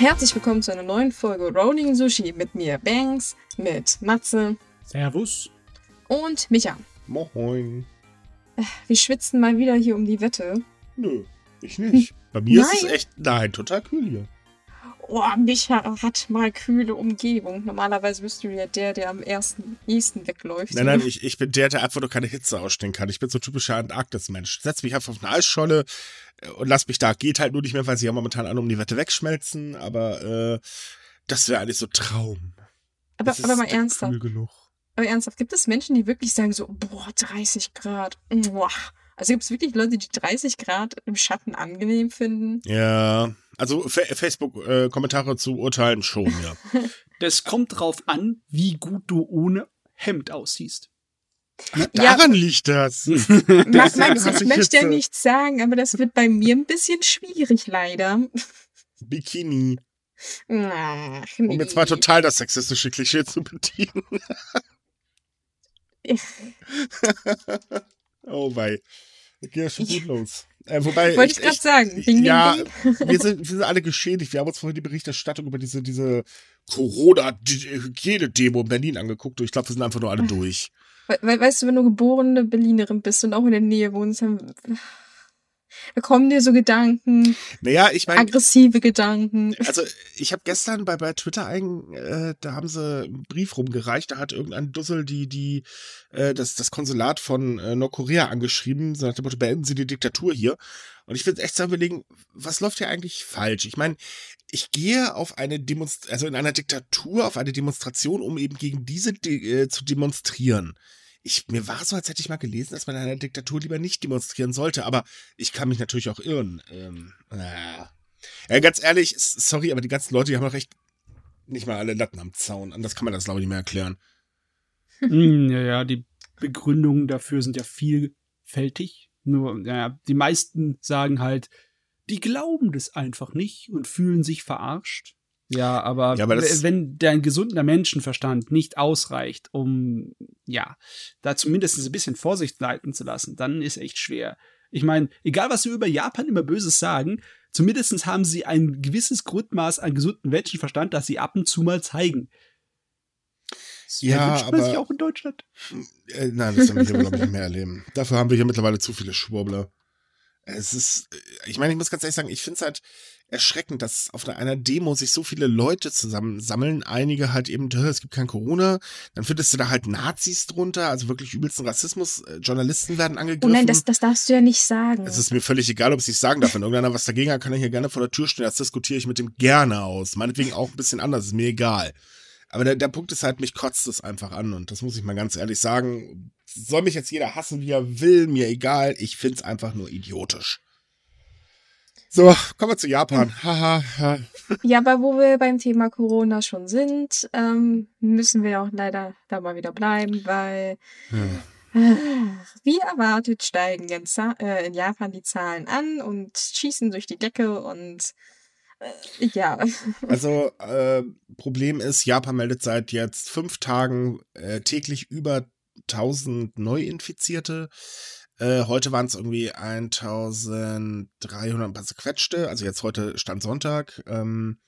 Herzlich willkommen zu einer neuen Folge Rolling Sushi mit mir, Banks, mit Matze Servus. und Micha. Moin. Wir schwitzen mal wieder hier um die Wette. Nö, ich nicht. Bei mir ist es Nein. echt, nein, total kühl hier. Oh, Micha hat mal kühle Umgebung. Normalerweise bist du ja der, der am ersten ehesten wegläuft. Nein, nein, ich, ich bin der, der einfach nur keine Hitze ausstehen kann. Ich bin so typischer Antarktis-Mensch. Setz mich einfach auf eine Eisscholle äh, und lass mich da. Geht halt nur nicht mehr, weil sie ja momentan alle um die Wette wegschmelzen, aber äh, das wäre eigentlich so Traum. aber, aber mal ernsthaft. Aber ernsthaft, gibt es Menschen, die wirklich sagen so, boah, 30 Grad. Boah. Also gibt es wirklich Leute, die 30 Grad im Schatten angenehm finden? Ja, also Fa Facebook-Kommentare zu urteilen schon, ja. Das kommt drauf an, wie gut du ohne Hemd aussiehst. Ja. Daran liegt das. Max, Max, ich ich möchte ja Hitze. nichts sagen, aber das wird bei mir ein bisschen schwierig, leider. Bikini. Ach, Um jetzt mal total das sexistische Klischee zu bedienen. Oh wei. Geht ja schon gut los. Äh, wobei. Wollte ich gerade sagen. Ding, ding, ja, ding. wir sind, wir sind alle geschädigt. Wir haben uns vorhin die Berichterstattung über diese, diese Corona-Hygiene-Demo in Berlin angeguckt und ich glaube, wir sind einfach nur alle durch. We we weißt du, wenn du geborene Berlinerin bist und auch in der Nähe wohnst, dann da kommen dir so Gedanken, Naja, ich meine, aggressive Gedanken. also ich habe gestern bei, bei Twitter ein, äh, da haben sie einen Brief rumgereicht, da hat irgendein Dussel die, die, äh, das, das Konsulat von äh, Nordkorea angeschrieben, so nach dem Motto, beenden Sie die Diktatur hier. Und ich will echt so überlegen, was läuft hier eigentlich falsch? Ich meine, ich gehe auf eine Demonst also in einer Diktatur auf eine Demonstration, um eben gegen diese de äh, zu demonstrieren. Ich, mir war so, als hätte ich mal gelesen, dass man in einer Diktatur lieber nicht demonstrieren sollte, aber ich kann mich natürlich auch irren. Ähm, äh. Ja, ganz ehrlich, sorry, aber die ganzen Leute, die haben doch echt nicht mal alle Latten am Zaun. Anders kann man das, glaube ich, nicht mehr erklären. Hm, ja, ja, die Begründungen dafür sind ja vielfältig. Nur, ja, die meisten sagen halt, die glauben das einfach nicht und fühlen sich verarscht. Ja, aber, Ja, aber wenn dein gesunder Menschenverstand nicht ausreicht, um, ja, da zumindest ein bisschen Vorsicht leiten zu lassen, dann ist echt schwer. Ich meine, egal was wir über Japan immer Böses sagen, zumindest haben sie ein gewisses Grundmaß an gesunden Menschenverstand, das sie ab und zu mal zeigen. Das Ja, wünscht man sich aber- auch in Deutschland. Äh, nein, das werden wir, glaube ich, nicht mehr erleben. Dafür haben wir hier mittlerweile zu viele Schwurbler. Es ist, äh, ich meine, ich muss ganz ehrlich sagen, ich finde es halt erschreckend, dass auf einer- Demo sich so viele Leute zusammensammeln. Einige halt eben, "Hä, es gibt kein Corona. Dann findest du da halt Nazis drunter, also wirklich übelsten Rassismus. Äh, Journalisten werden Oh angegriffen. nein, das, das darfst du ja nicht sagen. Es ist mir völlig egal, ob ich es sagen darf. Wenn irgendeiner was dagegen hat, kann er hier gerne vor der Tür stehen. Das diskutiere ich mit dem gerne aus. Meinetwegen auch ein bisschen anders, ist mir egal. Aber der, der Punkt ist halt, mich kotzt es einfach an. Und das muss ich mal ganz ehrlich sagen. Soll mich jetzt jeder hassen, wie er will, mir egal. Ich find's einfach nur idiotisch. So, kommen wir zu Japan. Ja, aber wo wir beim Thema Corona schon sind, ähm, müssen wir auch leider da mal wieder bleiben, weil Ja. äh, wie erwartet steigen in, äh, in Japan die Zahlen an und schießen durch die Decke und äh, ja. Also, äh, Problem ist, Japan meldet seit jetzt fünf Tagen äh, täglich über 1000 Neuinfizierte. Äh, heute waren es irgendwie 1300 ein paar zerquetschte, also jetzt heute stand Sonntag. Ähm,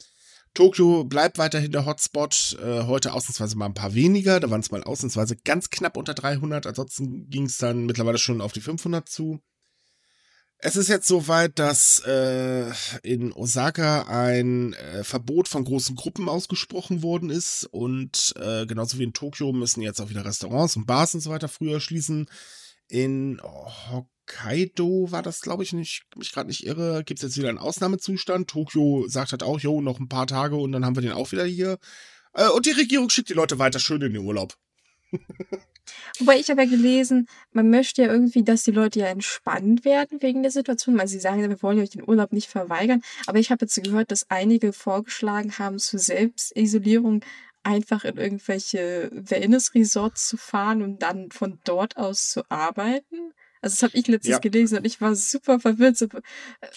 Tokio bleibt weiterhin der Hotspot. Äh, heute ausnahmsweise mal ein paar weniger. Da waren es mal ausnahmsweise ganz knapp unter 300. Ansonsten ging es dann mittlerweile schon auf die 500 zu. Es ist jetzt soweit, dass äh, in Osaka ein äh, Verbot von großen Gruppen ausgesprochen worden ist und äh, genauso wie in Tokio müssen jetzt auch wieder Restaurants und Bars und so weiter früher schließen. In Hokkaido war das, glaube ich, nicht, mich gerade nicht irre, gibt es jetzt wieder einen Ausnahmezustand. Tokio sagt halt auch, jo, noch ein paar Tage und dann haben wir den auch wieder hier. Äh, und die Regierung schickt die Leute weiter schön in den Urlaub. Wobei ich habe ja gelesen, man möchte ja irgendwie, dass die Leute ja entspannt werden wegen der Situation. Also sie sagen wir wollen euch den Urlaub nicht verweigern. Aber ich habe jetzt gehört, dass einige vorgeschlagen haben, zur Selbstisolierung einfach in irgendwelche Wellness-Resorts zu fahren und dann von dort aus zu arbeiten. Also das habe ich letztens Ja. gelesen und ich war super verwirrt.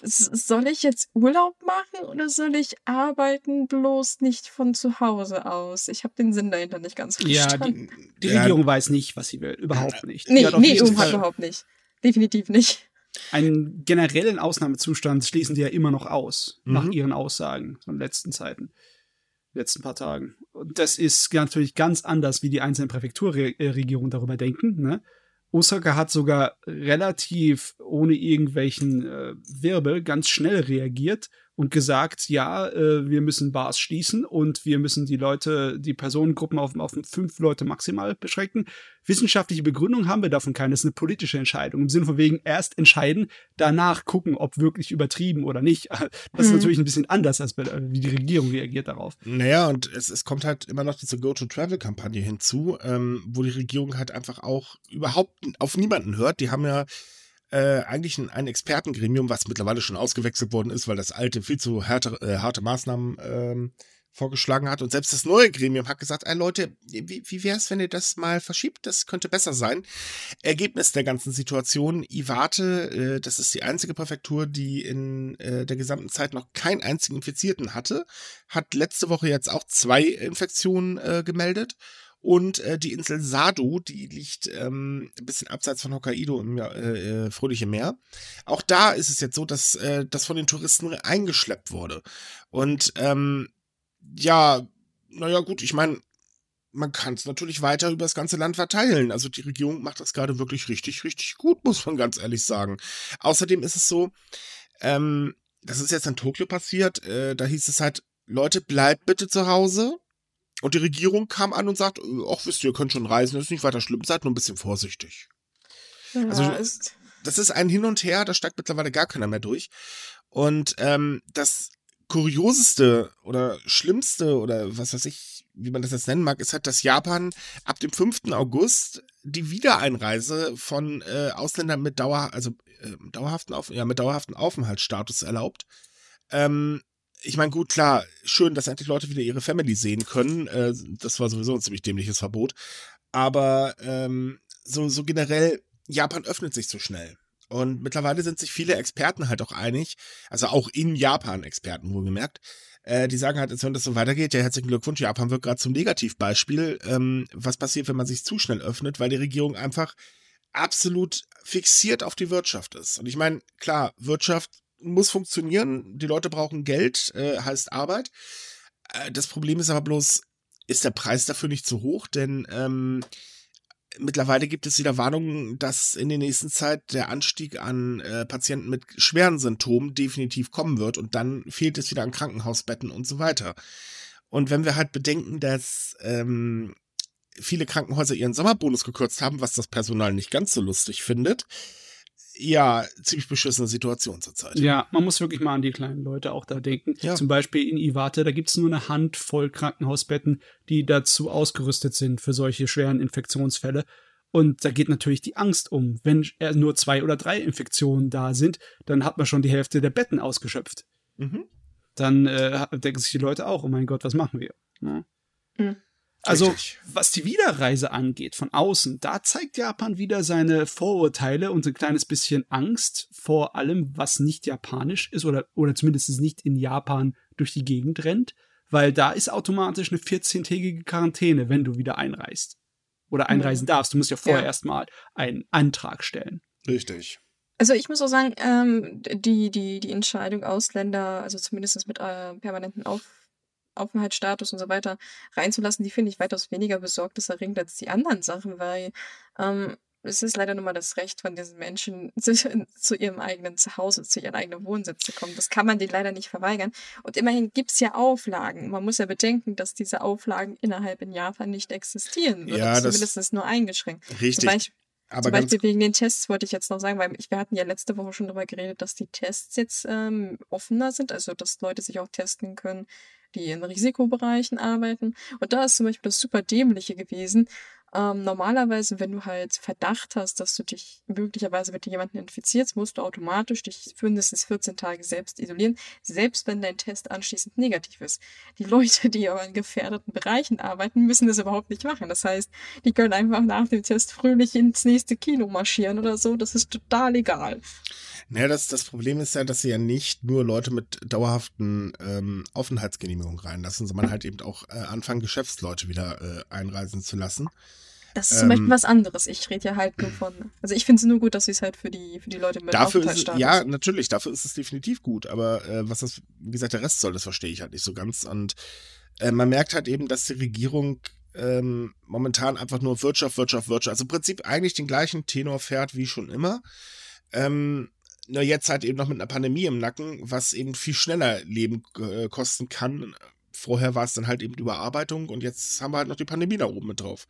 Soll ich jetzt Urlaub machen oder soll ich arbeiten, bloß nicht von zu Hause aus? Ich habe den Sinn dahinter nicht ganz Ja, verstanden. die, die Ja. Regierung weiß nicht, was sie will. Überhaupt nicht. Die Nee, nee, nicht überhaupt, nicht. Definitiv nicht. einen generellen Ausnahmezustand schließen die ja immer noch aus, Mhm. nach ihren Aussagen von letzten Zeiten, letzten paar Tagen. Und das ist natürlich ganz anders, wie die einzelnen Präfekturregierungen darüber denken. Ne? Osaka hat sogar relativ ohne irgendwelchen äh, Wirbel ganz schnell reagiert und gesagt, ja, äh, wir müssen Bars schließen und wir müssen die Leute, die Personengruppen auf, auf fünf Leute maximal beschränken. Wissenschaftliche Begründung haben wir davon keine. Das ist eine politische Entscheidung. Im Sinne von wegen erst entscheiden, danach gucken, ob wirklich übertrieben oder nicht. Das ist Mhm. natürlich ein bisschen anders, als bei, äh, wie die Regierung reagiert darauf. Naja, und es, es kommt halt immer noch diese Go-to-Travel-Kampagne hinzu, ähm, wo die Regierung halt einfach auch überhaupt auf niemanden hört. Die haben ja äh, eigentlich ein, ein Expertengremium, was mittlerweile schon ausgewechselt worden ist, weil das alte viel zu harte, äh, harte Maßnahmen ähm, vorgeschlagen hat. Und selbst das neue Gremium hat gesagt, ey Leute, wie, wie wäre es, wenn ihr das mal verschiebt? Das könnte besser sein. Ergebnis der ganzen Situation, Iwate, äh, das ist die einzige Präfektur, die in äh, der gesamten Zeit noch keinen einzigen Infizierten hatte, hat letzte Woche jetzt auch zwei Infektionen äh, gemeldet. Und äh, die Insel Sado, die liegt ähm, ein bisschen abseits von Hokkaido im äh, äh, fröhlichen Meer. Auch da ist es jetzt so, dass äh, das von den Touristen eingeschleppt wurde. Und ähm, ja, naja, gut, ich meine, man kann es natürlich weiter über das ganze Land verteilen. Also die Regierung macht das gerade wirklich richtig, richtig gut, muss man ganz ehrlich sagen. Außerdem ist es so, ähm, das ist jetzt in Tokio passiert, äh, da hieß es halt, Leute, bleibt bitte zu Hause. Und die Regierung kam an und sagt, ach, wisst ihr, ihr könnt schon reisen, das ist nicht weiter schlimm, seid nur ein bisschen vorsichtig. Ja, Also- ist, Das ist ein Hin und Her, da steigt mittlerweile gar keiner mehr durch. Und ähm, das Kurioseste oder Schlimmste oder was weiß ich, wie man das jetzt nennen mag, ist halt, dass Japan ab dem 5. August die Wiedereinreise von äh, Ausländern mit Dauer, also äh, dauerhaften Auf ja, mit dauerhaften Aufenthaltsstatus erlaubt. Ähm, ich meine, gut, klar, schön, dass endlich Leute wieder ihre Family sehen können. Äh, das war sowieso ein ziemlich dämliches Verbot. Aber ähm, so, so generell, Japan öffnet sich zu schnell. Und mittlerweile sind sich viele Experten halt auch einig, also auch in Japan Experten wohlgemerkt, äh, die sagen halt, als wenn das so weitergeht, ja, herzlichen Glückwunsch, Japan wird gerade zum Negativbeispiel. Ähm, was passiert, wenn man sich zu schnell öffnet, weil die Regierung einfach absolut fixiert auf die Wirtschaft ist. Und ich meine, klar, Wirtschaft muss funktionieren, die Leute brauchen Geld, äh, heißt Arbeit. Äh, das Problem ist aber bloß, ist der Preis dafür nicht zu hoch? Denn ähm, mittlerweile gibt es wieder Warnungen, dass in der nächsten Zeit der Anstieg an äh, Patienten mit schweren Symptomen definitiv kommen wird und dann fehlt es wieder an Krankenhausbetten und so weiter. Und wenn wir halt bedenken, dass ähm, viele Krankenhäuser ihren Sommerbonus gekürzt haben, was das Personal nicht ganz so lustig findet, ja, ziemlich beschissene Situation zurzeit. Ja, man muss wirklich mal an die kleinen Leute auch da denken. Ja. Zum Beispiel in Iwate, da gibt es nur eine Handvoll Krankenhausbetten, die dazu ausgerüstet sind für solche schweren Infektionsfälle. Und da geht natürlich die Angst um. Wenn äh, nur zwei oder drei Infektionen da sind, dann hat man schon die Hälfte der Betten ausgeschöpft. Mhm. Dann äh, denken sich die Leute auch, oh mein Gott, was machen wir? Ja. Mhm. Also, Richtig. was die Wiederreise angeht von außen, da zeigt Japan wieder seine Vorurteile und ein kleines bisschen Angst vor allem, was nicht japanisch ist oder, oder zumindest nicht in Japan durch die Gegend rennt, weil da ist automatisch eine 14-tägige Quarantäne, wenn du wieder einreist. Oder einreisen darfst. Du musst ja vorher Ja. erstmal einen Antrag stellen. Richtig. also ich muss auch sagen, ähm, die, die, die Entscheidung, Ausländer, also zumindest mit äh, permanenten Auf Aufenthaltsstatus und so weiter reinzulassen, die finde ich weitaus weniger besorgniserregend als die anderen Sachen, weil ähm, es ist leider nur mal das Recht von diesen Menschen, zu, zu ihrem eigenen Zuhause, zu ihrem eigenen Wohnsitz zu kommen. Das kann man denen leider nicht verweigern. Und immerhin gibt es ja Auflagen. Man muss ja bedenken, dass diese Auflagen innerhalb in Japan nicht existieren. Oder Ja, zumindest nur eingeschränkt. Richtig. Beispiel, Aber zum Beispiel wegen den Tests wollte ich jetzt noch sagen, weil ich, wir hatten ja letzte Woche schon darüber geredet, dass die Tests jetzt ähm, offener sind, also dass Leute sich auch testen können, die in Risikobereichen arbeiten. Und da ist zum Beispiel das super dämliche gewesen. Ähm, normalerweise, wenn du halt Verdacht hast, dass du dich möglicherweise mit jemandem infizierst, musst du automatisch dich für mindestens 14 Tage selbst isolieren, selbst wenn dein Test anschließend negativ ist. Die Leute, die aber in gefährdeten Bereichen arbeiten, müssen das überhaupt nicht machen. Das heißt, die können einfach nach dem Test fröhlich ins nächste Kino marschieren oder so. Das ist total egal. Naja, das, das Problem ist ja, dass sie ja nicht nur Leute mit dauerhaften ähm, Aufenthaltsgenehmigungen reinlassen, sondern halt eben auch äh, anfangen, Geschäftsleute wieder äh, einreisen zu lassen. Das ist zum Beispiel was anderes. Ich rede ja halt nur von. Also ich finde es nur gut, dass sie es halt für die, für die Leute mit dafür ist, es, Ja, natürlich, dafür ist es definitiv gut. Aber äh, was das, wie gesagt, der Rest soll, das verstehe ich halt nicht so ganz. Und äh, man merkt halt eben, dass die Regierung ähm, momentan einfach nur Wirtschaft, Wirtschaft, Wirtschaft. Also im Prinzip eigentlich den gleichen Tenor fährt wie schon immer. Ähm, nur jetzt halt eben noch mit einer Pandemie im Nacken, was eben viel schneller Leben äh, kosten kann. Vorher war es dann halt eben Überarbeitung und jetzt haben wir halt noch die Pandemie da oben mit drauf.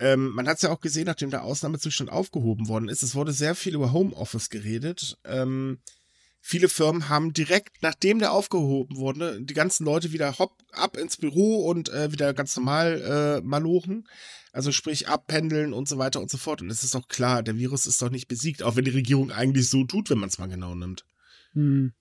Ähm, man hat es ja auch gesehen, nachdem der Ausnahmezustand aufgehoben worden ist. Es wurde sehr viel über Homeoffice geredet. Ähm, viele Firmen haben direkt, nachdem der aufgehoben wurde, die ganzen Leute wieder hopp ab ins Büro und äh, wieder ganz normal äh, malochen. Also sprich abpendeln und so weiter und so fort. Und es ist doch klar, der Virus ist doch nicht besiegt, auch wenn die Regierung eigentlich so tut, wenn man es mal genau nimmt. Hm.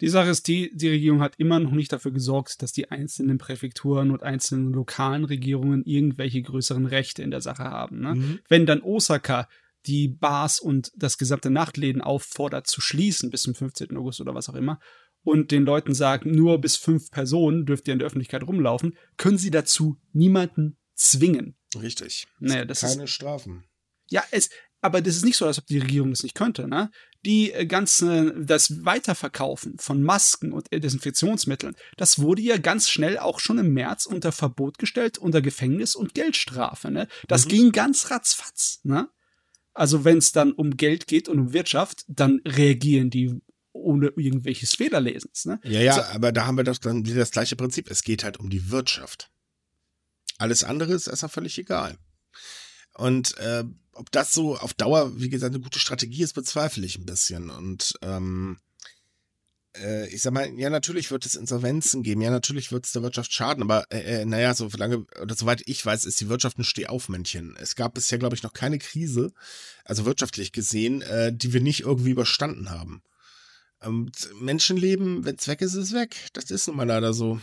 Die Sache ist die, die Regierung hat immer noch nicht dafür gesorgt, dass die einzelnen Präfekturen und einzelnen lokalen Regierungen irgendwelche größeren Rechte in der Sache haben. Ne? Mhm. Wenn dann Osaka die Bars und das gesamte Nachtläden auffordert zu schließen bis zum 15. August oder was auch immer und den Leuten sagt, nur bis fünf Personen dürft ihr in der Öffentlichkeit rumlaufen, können sie dazu niemanden zwingen. Richtig. Naja, das Keine ist, Strafen. Ja, es, aber das ist nicht so, als ob die Regierung das nicht könnte. Ne? Die äh, ganze, das Weiterverkaufen von Masken und Desinfektionsmitteln, das wurde ja ganz schnell auch schon im März unter Verbot gestellt, unter Gefängnis und Geldstrafe. Ne? Das mhm. ging ganz ratzfatz. Ne? Also wenn es dann um Geld geht und um Wirtschaft, dann reagieren die ohne irgendwelches Fehlerlesens. Ne? Ja, ja, so. aber da haben wir doch dann wieder das gleiche Prinzip. Es geht halt um die Wirtschaft. Alles andere ist erstmal völlig egal. Und äh, ob das so auf Dauer, wie gesagt, eine gute Strategie ist, bezweifle ich ein bisschen. Und ähm, äh, ich sag mal, ja, natürlich wird es Insolvenzen geben, ja, natürlich wird es der Wirtschaft schaden, aber äh, äh, naja, so lange, oder soweit ich weiß, ist die Wirtschaft ein Stehaufmännchen. Es gab bisher, glaube ich, noch keine Krise, also wirtschaftlich gesehen, äh, die wir nicht irgendwie überstanden haben. Und Menschenleben, wenn es weg ist, ist es weg. Das ist nun mal leider so.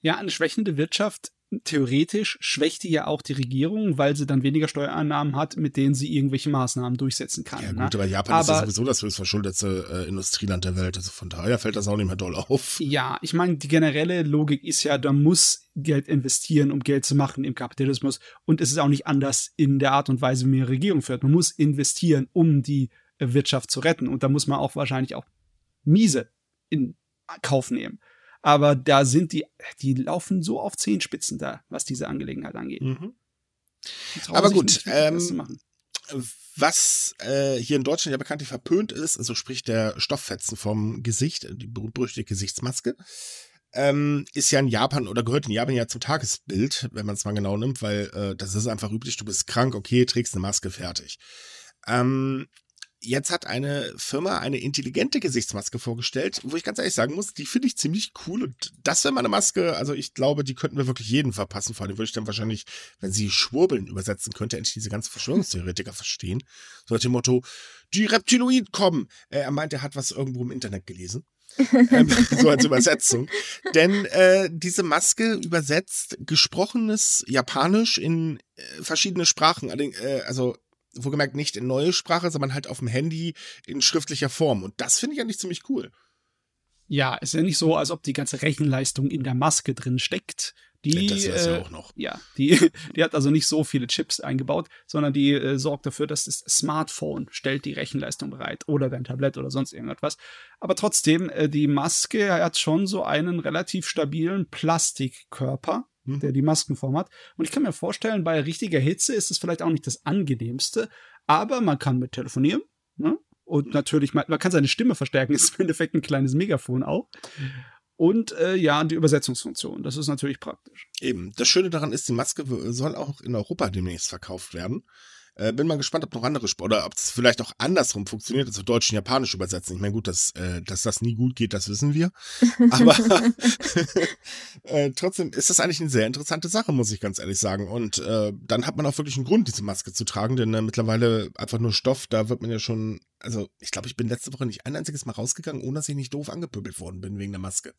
Ja, eine schwächende Wirtschaft theoretisch schwächt die ja auch die Regierung, weil sie dann weniger Steuereinnahmen hat, mit denen sie irgendwelche Maßnahmen durchsetzen kann. Ja gut, ne? aber Japan aber, ist ja sowieso das höchstverschuldete äh, Industrieland der Welt. Also von daher fällt das auch nicht mehr doll auf. Ja, ich meine, die generelle Logik ist ja, da muss Geld investieren, um Geld zu machen im Kapitalismus. Und es ist auch nicht anders in der Art und Weise, wie man eine Regierung führt. Man muss investieren, um die äh, Wirtschaft zu retten. Und da muss man auch wahrscheinlich auch miese in Kauf nehmen. Aber da sind die, die laufen so auf Zehenspitzen da, was diese Angelegenheit angeht. Mhm. Aber gut, ähm, was äh, hier in Deutschland ja bekanntlich verpönt ist, also sprich der Stofffetzen vom Gesicht, die berühmte Gesichtsmaske, ähm, ist ja in Japan oder gehört in Japan ja zum Tagesbild, wenn man es mal genau nimmt, weil äh, das ist einfach üblich, du bist krank, okay, trägst eine Maske, fertig. Ähm, jetzt hat eine Firma eine intelligente Gesichtsmaske vorgestellt, wo ich ganz ehrlich sagen muss, die finde ich ziemlich cool. Und das wäre mal eine Maske, also ich glaube, die könnten wir wirklich jeden verpassen. Vor allem würde ich dann wahrscheinlich, wenn sie Schwurbeln übersetzen könnte, endlich diese ganzen Verschwörungstheoretiker verstehen. So nach dem Motto, die Reptiloiden kommen. Äh, er meint, er hat was irgendwo im Internet gelesen. ähm, so als Übersetzung. Denn äh, diese Maske übersetzt gesprochenes Japanisch in äh, verschiedene Sprachen. Äh, also wohlgemerkt nicht in neue Sprache, sondern halt auf dem Handy in schriftlicher Form. Und das finde ich eigentlich ziemlich cool. Ja, ist ja nicht so, als ob die ganze Rechenleistung in der Maske drin steckt. Die, das ist ja äh, auch noch. Ja, die, die hat also nicht so viele Chips eingebaut, sondern die äh, sorgt dafür, dass das Smartphone stellt die Rechenleistung bereit oder dein Tablet oder sonst irgendetwas. Aber trotzdem, äh, die Maske hat schon so einen relativ stabilen Plastikkörper, hm. der die Maskenform hat. Und ich kann mir vorstellen, bei richtiger Hitze ist es vielleicht auch nicht das angenehmste, aber man kann mit telefonieren. Ne? Und natürlich, man, man kann seine Stimme verstärken, ist im Endeffekt ein kleines Megafon auch. Und äh, ja, die Übersetzungsfunktion. Das ist natürlich praktisch. Eben. Das Schöne daran ist, die Maske soll auch in Europa demnächst verkauft werden. Äh, bin mal gespannt, ob noch andere Sp oder ob es vielleicht auch andersrum funktioniert, also Deutsch und Japanisch übersetzen. Ich meine, gut, dass, äh, dass das nie gut geht, das wissen wir. Aber äh, trotzdem ist das eigentlich eine sehr interessante Sache, muss ich ganz ehrlich sagen. Und äh, dann hat man auch wirklich einen Grund, diese Maske zu tragen, denn äh, mittlerweile einfach nur Stoff, da wird man ja schon, also ich glaube, ich bin letzte Woche nicht ein einziges Mal rausgegangen, ohne dass ich nicht doof angepöbelt worden bin wegen der Maske.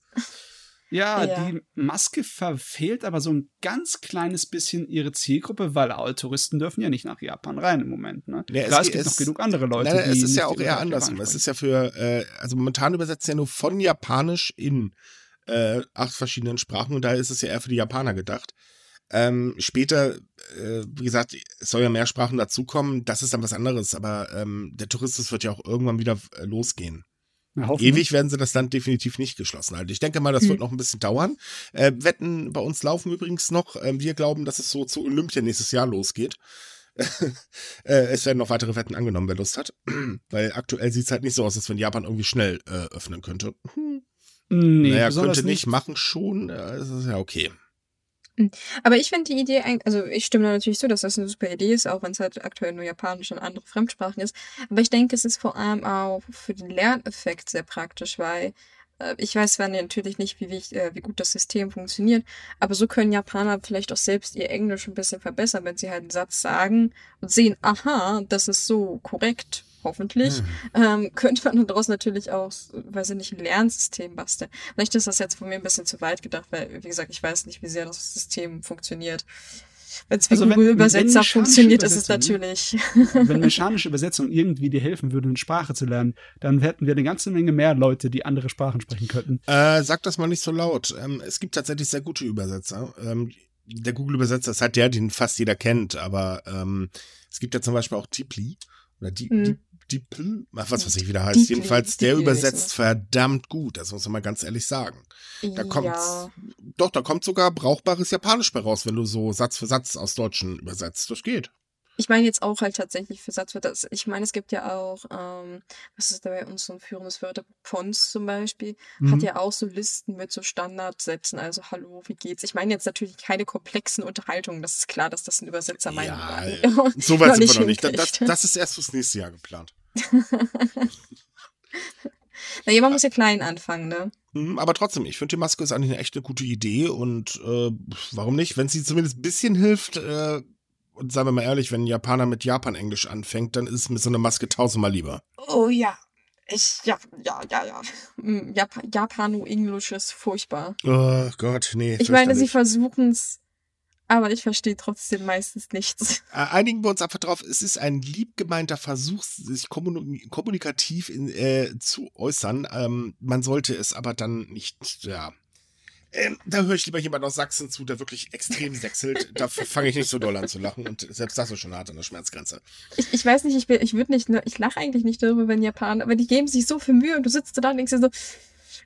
Ja, ja, die Maske verfehlt aber so ein ganz kleines bisschen ihre Zielgruppe, weil alle Touristen dürfen ja nicht nach Japan rein im Moment. Ne? Ja, Klar, es, es gibt es, noch genug andere Leute. Nein, es ist ja auch eher andersrum. Es ist ja für, äh, also momentan übersetzt ja nur von Japanisch in äh, acht verschiedenen Sprachen und daher ist es ja eher für die Japaner gedacht. Ähm, später, äh, wie gesagt, es soll ja mehr Sprachen dazukommen, das ist dann was anderes, aber ähm, der Tourismus wird ja auch irgendwann wieder äh, losgehen. Ewig werden sie das Land definitiv nicht geschlossen halten. Ich denke mal, das Hm. wird noch ein bisschen dauern. Äh, Wetten bei uns laufen übrigens noch. Ähm, wir glauben, dass es so zu Olympia nächstes Jahr losgeht. äh, es werden noch weitere Wetten angenommen, wer Lust hat. Weil aktuell sieht es halt nicht so aus, als wenn Japan irgendwie schnell äh, öffnen könnte. Hm. Nee, naja, könnte nicht, machen schon. Äh, das ist ja okay. Aber ich finde die Idee, eig- also ich stimme da natürlich zu, dass das eine super Idee ist, auch wenn es halt aktuell nur Japanisch und andere Fremdsprachen ist. Aber ich denke, es ist vor allem auch für den Lerneffekt sehr praktisch, weil äh, ich weiß zwar natürlich nicht, wie, wich- äh, wie gut das System funktioniert, aber so können Japaner vielleicht auch selbst ihr Englisch ein bisschen verbessern, wenn sie halt einen Satz sagen und sehen, aha, das ist so korrekt, hoffentlich. Ähm, könnte man daraus natürlich auch, weiß ich nicht, ein Lernsystem basteln. Vielleicht ist das jetzt von mir ein bisschen zu weit gedacht, weil, wie gesagt, ich weiß nicht, wie sehr das System funktioniert. Wenn es wie Also wenn- Google-Übersetzer wenn mechanische funktioniert, ist es natürlich. Wenn mechanische Übersetzung irgendwie dir helfen würde, eine Sprache zu lernen, dann hätten wir eine ganze Menge mehr Leute, die andere Sprachen sprechen könnten. Äh, sag das mal nicht so laut. Ähm, es gibt tatsächlich sehr gute Übersetzer. Ähm, der Google-Übersetzer ist halt der, den fast jeder kennt, aber ähm, es gibt ja zum Beispiel auch Deeply oder Deep, Hm. Ach, was weiß ich, wie der heißt. Deeply, Jedenfalls, der Deeply übersetzt ist verdammt gut, das muss man mal ganz ehrlich sagen. Da kommt, ja. doch, da kommt sogar brauchbares Japanisch bei raus, wenn du so Satz für Satz aus Deutschen übersetzt. Das geht. Ich meine jetzt auch halt tatsächlich für Satzwörter. Ich meine, es gibt ja auch, ähm, was ist da bei uns so ein führendes Wörterbuch? Pons zum Beispiel, hat Mhm. ja auch so Listen mit so Standardsätzen. Also, hallo, wie geht's? Ich meine jetzt natürlich keine komplexen Unterhaltungen. Das ist klar, dass das ein Übersetzer meinen Ja, Wagen so weit sind wir noch nicht. Das, das, ist erst fürs nächste Jahr geplant. Naja, man muss ja klein anfangen, ne? Mhm, Aber trotzdem, ich finde, die Maske ist eigentlich eine echt eine gute Idee und äh, warum nicht? Wenn sie zumindest ein bisschen hilft, äh, und sagen wir mal ehrlich, wenn ein Japaner mit Japan-Englisch anfängt, dann ist mir so eine Maske tausendmal lieber. Oh ja. Ich, ja, ja, ja, ja. Mm, Jap Japano-Englisch ist furchtbar. Oh Gott, nee. Ich meine, sie versuchen es, aber ich verstehe trotzdem meistens nichts. Äh, Einigen wir uns einfach drauf, es ist ein lieb gemeinter Versuch, sich kommuni- kommunikativ in, äh, zu äußern. Ähm, man sollte es aber dann nicht, ja. Ähm, da höre ich lieber jemand aus Sachsen zu, der wirklich extrem sechselt. Da fange ich nicht so doll an zu lachen und selbst das ist schon hart an der Schmerzgrenze. Ich, ich weiß nicht, ich, bin- ich würde nicht, ne- ich lache eigentlich nicht darüber, wenn Japaner, aber die geben sich so viel Mühe und du sitzt da und denkst dir so,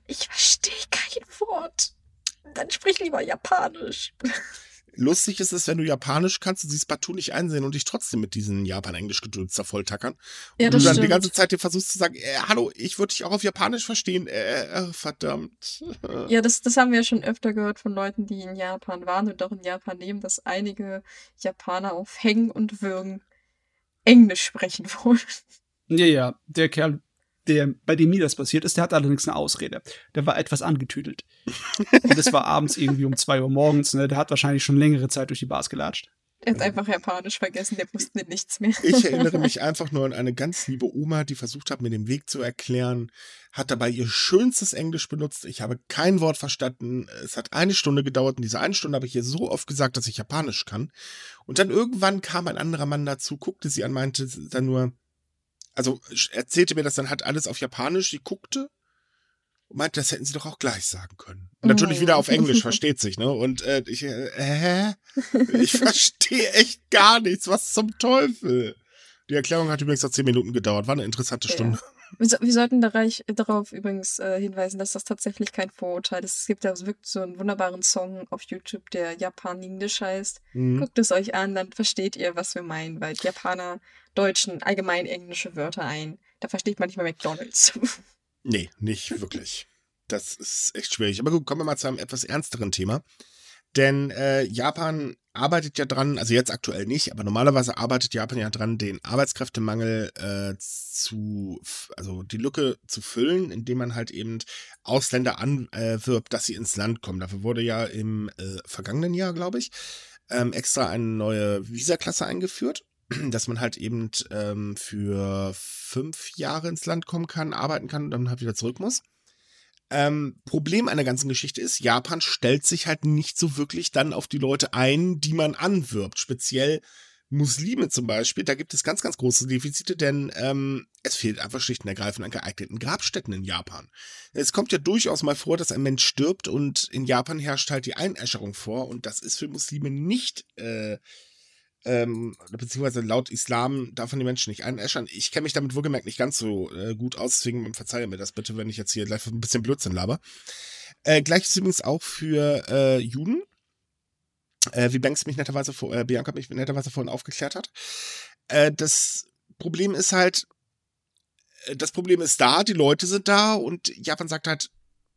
ich verstehe kein Wort. Dann sprich lieber Japanisch. Lustig ist es, wenn du Japanisch kannst und sie es partout nicht einsehen und dich trotzdem mit diesen Japan-Englisch-Gedöns da voll tackern. Ja, und du dann die stimmt. ganze Zeit dir versuchst zu sagen, äh, hallo, ich würde dich auch auf Japanisch verstehen. Äh, äh, verdammt. Ja, das, das haben wir ja schon öfter gehört von Leuten, die in Japan waren und auch in Japan leben, dass einige Japaner auf Hängen und Würgen Englisch sprechen wollen. Ja, ja, der Kerl, der, bei dem mir das passiert ist, der hat allerdings eine Ausrede. Der war etwas angetüdelt. Und es war abends irgendwie um zwei Uhr morgens, ne? Der hat wahrscheinlich schon längere Zeit durch die Bars gelatscht. Er hat einfach Japanisch vergessen, der wusste mir nichts mehr. Ich erinnere mich einfach nur an eine ganz liebe Oma, die versucht hat, mir den Weg zu erklären, hat dabei ihr schönstes Englisch benutzt. Ich habe kein Wort verstanden. Es hat eine Stunde gedauert. In dieser einen Stunde habe ich ihr so oft gesagt, dass ich Japanisch kann. Und dann irgendwann kam ein anderer Mann dazu, guckte sie an, meinte dann nur, also erzählte mir das dann halt alles auf Japanisch. Sie guckte und meinte, das hätten sie doch auch gleich sagen können. Und natürlich wieder auf Englisch, versteht sich, ne? Und äh, ich, äh? Ich verstehe echt gar nichts. Was zum Teufel? Die Erklärung hat übrigens noch zehn Minuten gedauert. War eine interessante Ja. Wir, so, wir sollten dareich, darauf übrigens äh, hinweisen, dass das tatsächlich kein Vorurteil ist. Es gibt ja wirklich so einen wunderbaren Song auf YouTube, der Japan English heißt. Mhm. Guckt es euch an, dann versteht ihr, was wir meinen, weil Japaner deutschen allgemein englische Wörter ein. Da versteht man nicht mal McDonalds. Nee, nicht wirklich. Das ist echt schwierig. Aber gut, kommen wir mal zu einem etwas ernsteren Thema. Denn äh, Japan arbeitet ja dran, also jetzt aktuell nicht, aber normalerweise arbeitet Japan ja dran, den Arbeitskräftemangel äh, zu, also die Lücke zu füllen, indem man halt eben Ausländer anwirbt, dass sie ins Land kommen. Dafür wurde ja im äh, vergangenen Jahr, glaube ich, ähm, extra eine neue Visaklasse eingeführt, dass man halt eben ähm, für fünf Jahre ins Land kommen kann, arbeiten kann und dann halt wieder zurück muss. Ähm, Problem einer ganzen Geschichte ist, Japan stellt sich halt nicht so wirklich dann auf die Leute ein, die man anwirbt. Speziell, Muslime zum Beispiel, da gibt es ganz, ganz große Defizite, denn ähm, es fehlt einfach schlicht und ergreifend an geeigneten Grabstätten in Japan. Es kommt ja durchaus mal vor, dass ein Mensch stirbt und in Japan herrscht halt die Einäscherung vor und das ist für Muslime nicht, äh, ähm, beziehungsweise laut Islam darf man die Menschen nicht einäschern. Ich kenne mich damit wohlgemerkt nicht ganz so äh, gut aus, deswegen verzeihe mir das bitte, wenn ich jetzt hier gleich ein bisschen Blödsinn laber. Äh, Gleiches übrigens auch für äh, Juden äh, wie Banks mich netterweise vor, äh, Bianca mich netterweise vorhin aufgeklärt hat. Äh, das Problem ist halt, äh, das Problem ist da, die Leute sind da und Japan sagt halt,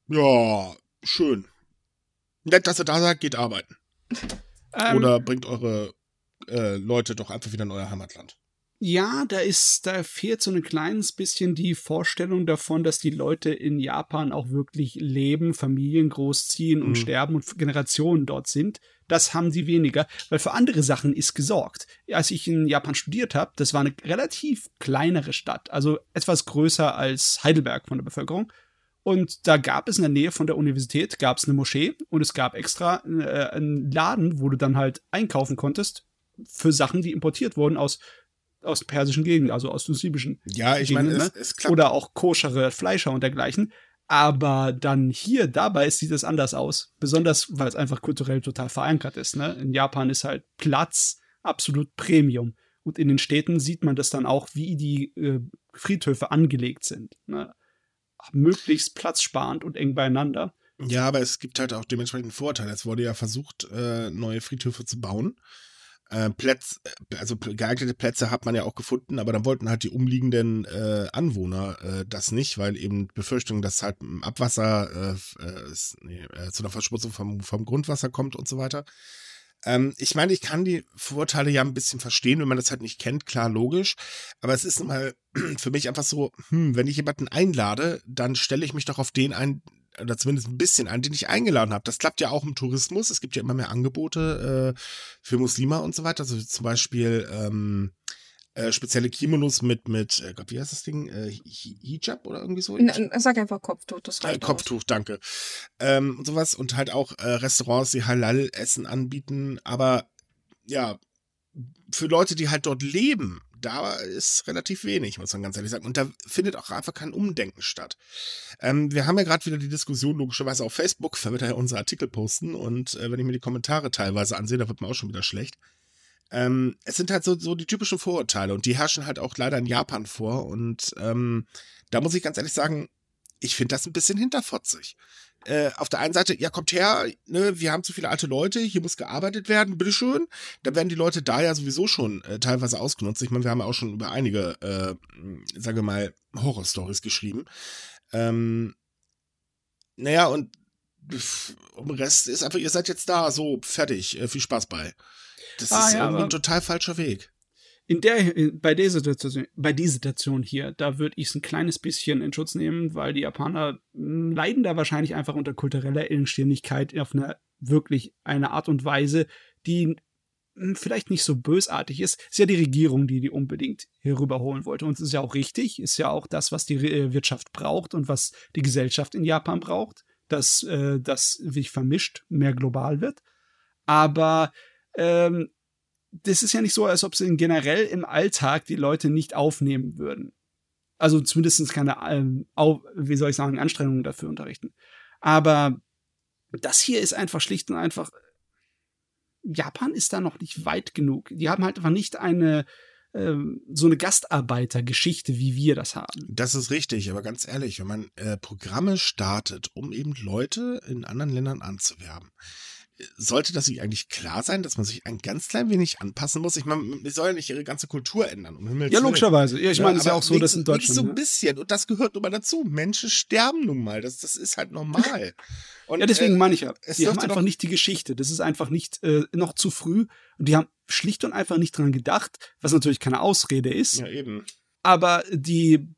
ja, schön. Nett, dass ihr da seid, geht arbeiten. Ähm, Oder bringt eure äh, Leute doch einfach wieder in euer Heimatland. Ja, da ist, da fehlt so ein kleines bisschen die Vorstellung davon, dass die Leute in Japan auch wirklich leben, Familien großziehen und mhm. sterben und Generationen dort sind. Das haben sie weniger, weil für andere Sachen ist gesorgt. Als ich in Japan studiert habe, das war eine relativ kleinere Stadt, also etwas größer als Heidelberg von der Bevölkerung. Und da gab es in der Nähe von der Universität gab es eine Moschee und es gab extra äh, einen Laden, wo du dann halt einkaufen konntest für Sachen, die importiert wurden aus aus persischen Gegend, also aus den muslimischen Ja, ich meine, es, ne? es klappt. Oder auch koschere Fleischer und dergleichen. Aber dann hier, dabei sieht es anders aus. Besonders, weil es einfach kulturell total verankert ist. Ne? In Japan ist halt Platz absolut Premium. Und in den Städten sieht man das dann auch, wie die äh, Friedhöfe angelegt sind. Ne? Möglichst platzsparend und eng beieinander. Ja, aber es gibt halt auch dementsprechend Vorteile. Es wurde ja versucht, äh, neue Friedhöfe zu bauen. Äh, Plätze, äh, also geeignete Plätze hat man ja auch gefunden, aber dann wollten halt die umliegenden äh, Anwohner äh, das nicht, weil eben Befürchtung, dass halt Abwasser äh, äh, nee, zu einer Verschmutzung vom, vom Grundwasser kommt und so weiter. Ähm, ich meine, ich kann die Vorteile ja ein bisschen verstehen, wenn man das halt nicht kennt, klar, logisch. Aber es ist mal für mich einfach so, hm, wenn ich jemanden einlade, dann stelle ich mich doch auf den ein, oder zumindest ein bisschen an, den ich eingeladen habe. Das klappt ja auch im Tourismus. Es gibt ja immer mehr Angebote äh, für Muslime und so weiter. Also zum Beispiel ähm, äh, spezielle Kimonos mit, mit äh, Gott, wie heißt das Ding? Äh, Hijab oder irgendwie so? Na, sag einfach Kopftuch, das reicht. Äh, Kopftuch, danke. Ähm, und sowas. Und halt auch äh, Restaurants, die Halal-Essen anbieten. Aber ja, für Leute, die halt dort leben, da ist relativ wenig, muss man ganz ehrlich sagen. Und da findet auch einfach kein Umdenken statt. Ähm, wir haben ja gerade wieder die Diskussion logischerweise auf Facebook, da wird ja unsere Artikel posten und äh, wenn ich mir die Kommentare teilweise ansehe, da wird mir auch schon wieder schlecht. Ähm, es sind halt so, so die typischen Vorurteile und die herrschen halt auch leider in Japan vor und ähm, da muss ich ganz ehrlich sagen, ich finde das ein bisschen hinterfotzig äh, auf der einen Seite, ja, kommt her, ne, wir haben zu viele alte Leute, hier muss gearbeitet werden, bitteschön. Da werden die Leute da ja sowieso schon äh, teilweise ausgenutzt. Ich meine, wir haben ja auch schon über einige, äh, sage mal, Horrorstories geschrieben. Ähm, naja, und um den Rest ist einfach, ihr seid jetzt da, so, fertig, äh, viel Spaß bei. Das ah, ist ja, irgendwie ein total falscher Weg in der, bei der Situation, bei der Situation hier, da würde ich es ein kleines bisschen in Schutz nehmen, weil die Japaner hm, leiden da wahrscheinlich einfach unter kultureller Engstirnigkeit auf eine wirklich eine Art und Weise, die hm, vielleicht nicht so bösartig ist. Ist ja die Regierung, die die unbedingt hier rüberholen wollte. Und es ist ja auch richtig, ist ja auch das, was die äh, Wirtschaft braucht und was die Gesellschaft in Japan braucht, dass äh, das sich vermischt, mehr global wird. Aber ähm, das ist ja nicht so, als ob sie generell im Alltag die Leute nicht aufnehmen würden. Also zumindest keine, ähm, wie soll ich sagen, Anstrengungen dafür unterrichten. Aber das hier ist einfach schlicht und einfach, Japan ist da noch nicht weit genug. Die haben halt einfach nicht eine, ähm, so eine Gastarbeitergeschichte, wie wir das haben. Das ist richtig, aber ganz ehrlich, wenn man äh, Programme startet, um eben Leute in anderen Ländern anzuwerben, sollte das nicht eigentlich klar sein, dass man sich ein ganz klein wenig anpassen muss? Ich meine, wir sollen ja nicht ihre ganze Kultur ändern. Um ja, logischerweise. Ja, ich meine, es ist ja auch so, dass in Deutschland. so ein ne? bisschen. Und das gehört nun mal dazu. Menschen sterben nun mal. Das, das ist halt normal. Und, ja, deswegen äh, meine ich ja. Die haben einfach nicht die Geschichte. Das ist einfach nicht äh, noch zu früh. Und die haben schlicht und einfach nicht dran gedacht, was natürlich keine Ausrede ist. Ja, eben. Aber die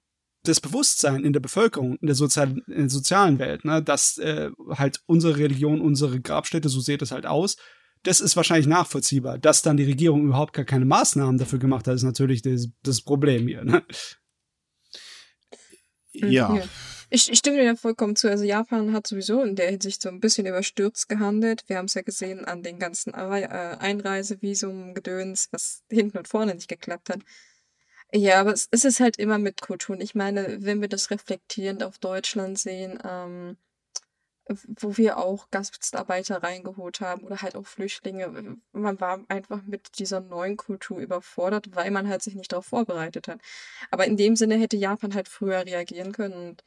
das Bewusstsein in der Bevölkerung, in der, sozialen, in der sozialen Welt, ne, dass äh, halt unsere Religion, unsere Grabstätte, so sieht es halt aus, das ist wahrscheinlich nachvollziehbar. Dass dann die Regierung überhaupt gar keine Maßnahmen dafür gemacht hat, ist natürlich das, das Problem hier. Ne? Ja. Ich, ich stimme dir da vollkommen zu. Also Japan hat sowieso in der Hinsicht so ein bisschen überstürzt gehandelt. Wir haben es ja gesehen an den ganzen äh, Einreisevisum-Gedöns, was hinten und vorne nicht geklappt hat. Ja, aber es, ist halt immer mit Kulturen. Ich meine, wenn wir das reflektierend auf Deutschland sehen, ähm, wo wir auch Gastarbeiter reingeholt haben oder halt auch Flüchtlinge. Man war einfach mit dieser neuen Kultur überfordert, weil man halt sich nicht darauf vorbereitet hat. Aber in dem Sinne hätte Japan halt früher reagieren können. Und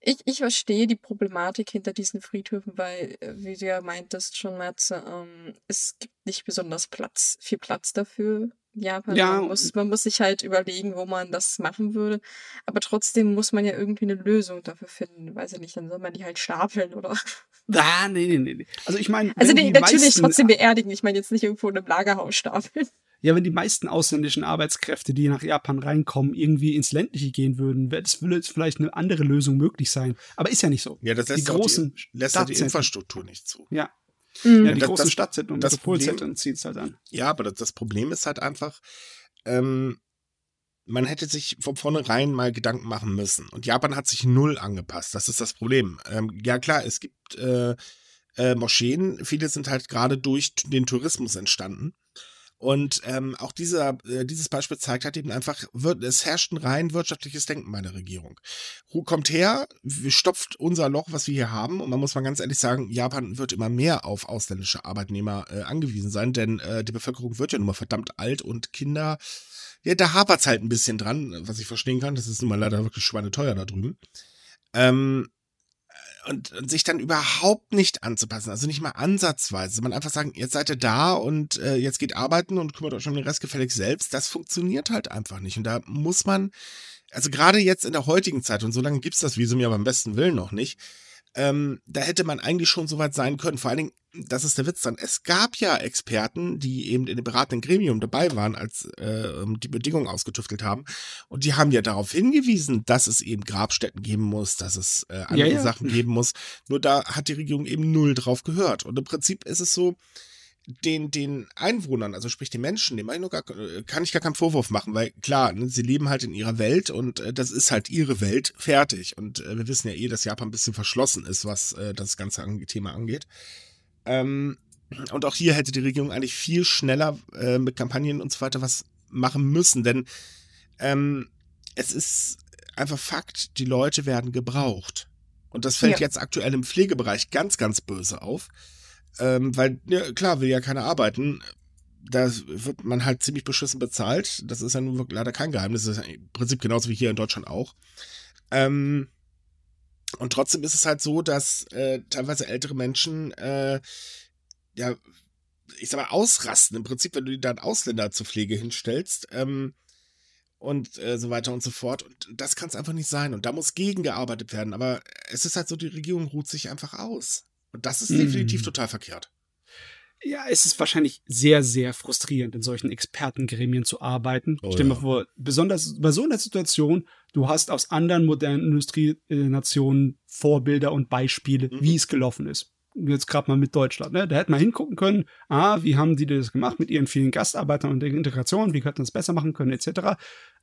ich, ich verstehe die Problematik hinter diesen Friedhöfen, weil, äh, wie du ja meintest schon, Matze, ähm, es gibt nicht besonders Platz, viel Platz dafür. Japan. Ja, man muss, man muss sich halt überlegen, wo man das machen würde. Aber trotzdem muss man ja irgendwie eine Lösung dafür finden. Weiß ich nicht, dann soll man die halt stapeln oder. Ah, nee, nee, nee. Also ich meine. Also die natürlich meisten, trotzdem beerdigen. Ich meine jetzt nicht irgendwo in einem Lagerhaus stapeln. Ja, wenn die meisten ausländischen Arbeitskräfte, die nach Japan reinkommen, irgendwie ins Ländliche gehen würden, wäre das vielleicht eine andere Lösung möglich sein. Aber ist ja nicht so. Ja, das lässt, die großen die, lässt ja die Infrastruktur nicht zu. Ja. Mhm. Ja, die das, großen Stadtzentren und Metropolzentren zieht es halt an. Ja, aber das, das Problem ist halt einfach, ähm, man hätte sich von vornherein mal Gedanken machen müssen. Und Japan hat sich null angepasst. Das ist das Problem. Ähm, ja, klar, es gibt äh, äh, Moscheen. Viele sind halt gerade durch den Tourismus entstanden. Und ähm, auch dieser, äh, dieses Beispiel zeigt halt eben einfach, wird, es herrscht ein rein wirtschaftliches Denken bei der Regierung. Kommt her, stopft unser Loch, was wir hier haben. Und man muss mal ganz ehrlich sagen, Japan wird immer mehr auf ausländische Arbeitnehmer äh, angewiesen sein, denn äh, die Bevölkerung wird ja nun mal verdammt alt und Kinder, ja, da hapert's halt ein bisschen dran, was ich verstehen kann. Das ist nun mal leider wirklich schweineteuer da drüben. Ähm, und, und sich dann überhaupt nicht anzupassen, also nicht mal ansatzweise, man einfach sagen, jetzt seid ihr da und äh, jetzt geht arbeiten und kümmert euch um den Rest gefällig selbst, das funktioniert halt einfach nicht. Und da muss man, also gerade jetzt in der heutigen Zeit und so lange gibt's das Visum ja beim besten Willen noch nicht, ähm, da hätte man eigentlich schon so weit sein können. Vor allen Dingen, das ist der Witz dann, es gab ja Experten, die eben in dem beratenden Gremium dabei waren, als äh, die Bedingungen ausgetüftelt haben. Und die haben ja darauf hingewiesen, dass es eben Grabstätten geben muss, dass es äh, andere ja, ja. Sachen geben muss. Nur da hat die Regierung eben null drauf gehört. Und im Prinzip ist es so, den, den Einwohnern, also sprich den Menschen, dem gar, kann ich gar keinen Vorwurf machen, weil klar, ne, sie leben halt in ihrer Welt und äh, das ist halt ihre Welt, fertig. Und äh, wir wissen ja eh, dass Japan ein bisschen verschlossen ist, was äh, das ganze Thema angeht. Ähm, und auch hier hätte die Regierung eigentlich viel schneller äh, mit Kampagnen und so weiter was machen müssen, denn ähm, es ist einfach Fakt, die Leute werden gebraucht. Und das fällt ja. jetzt aktuell im Pflegebereich ganz, ganz böse auf. Ähm, weil, ja, klar, will ja keiner arbeiten. Da wird man halt ziemlich beschissen bezahlt. Das ist ja nun leider kein Geheimnis. Das ist im Prinzip genauso wie hier in Deutschland auch. Ähm, und trotzdem ist es halt so, dass äh, teilweise ältere Menschen, äh, ja, ich sag mal, ausrasten. Im Prinzip, wenn du dir dann Ausländer zur Pflege hinstellst, ähm, und äh, so weiter und so fort. Und das kann es einfach nicht sein. Und da muss gegengearbeitet werden. Aber es ist halt so, die Regierung ruht sich einfach aus. Und das ist definitiv mm. total verkehrt. Ja, es ist wahrscheinlich sehr, sehr frustrierend, in solchen Expertengremien zu arbeiten. Oh, Stell dir ja. mal vor, besonders bei so einer Situation, du hast aus anderen modernen Industrienationen Vorbilder und Beispiele, mhm. wie es gelaufen ist. Jetzt gerade mal mit Deutschland, ne? Da hätte man hingucken können, ah, wie haben die das gemacht mit ihren vielen Gastarbeitern und der Integration, wie könnten das besser machen können, etc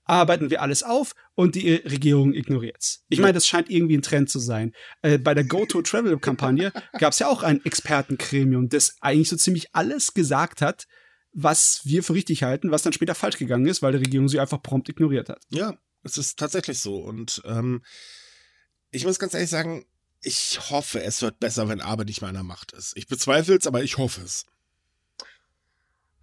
arbeiten wir alles auf und die Regierung ignoriert's. Ich meine, das scheint irgendwie ein Trend zu sein. Äh, bei der Go-To-Travel-Kampagne gab es ja auch ein Expertengremium, das eigentlich so ziemlich alles gesagt hat, was wir für richtig halten, was dann später falsch gegangen ist, weil die Regierung sie einfach prompt ignoriert hat. Ja, es ist tatsächlich so. Und ähm, ich muss ganz ehrlich sagen, ich hoffe, es wird besser, wenn Arbeit nicht der Macht ist. Ich bezweifle es, aber ich hoffe es.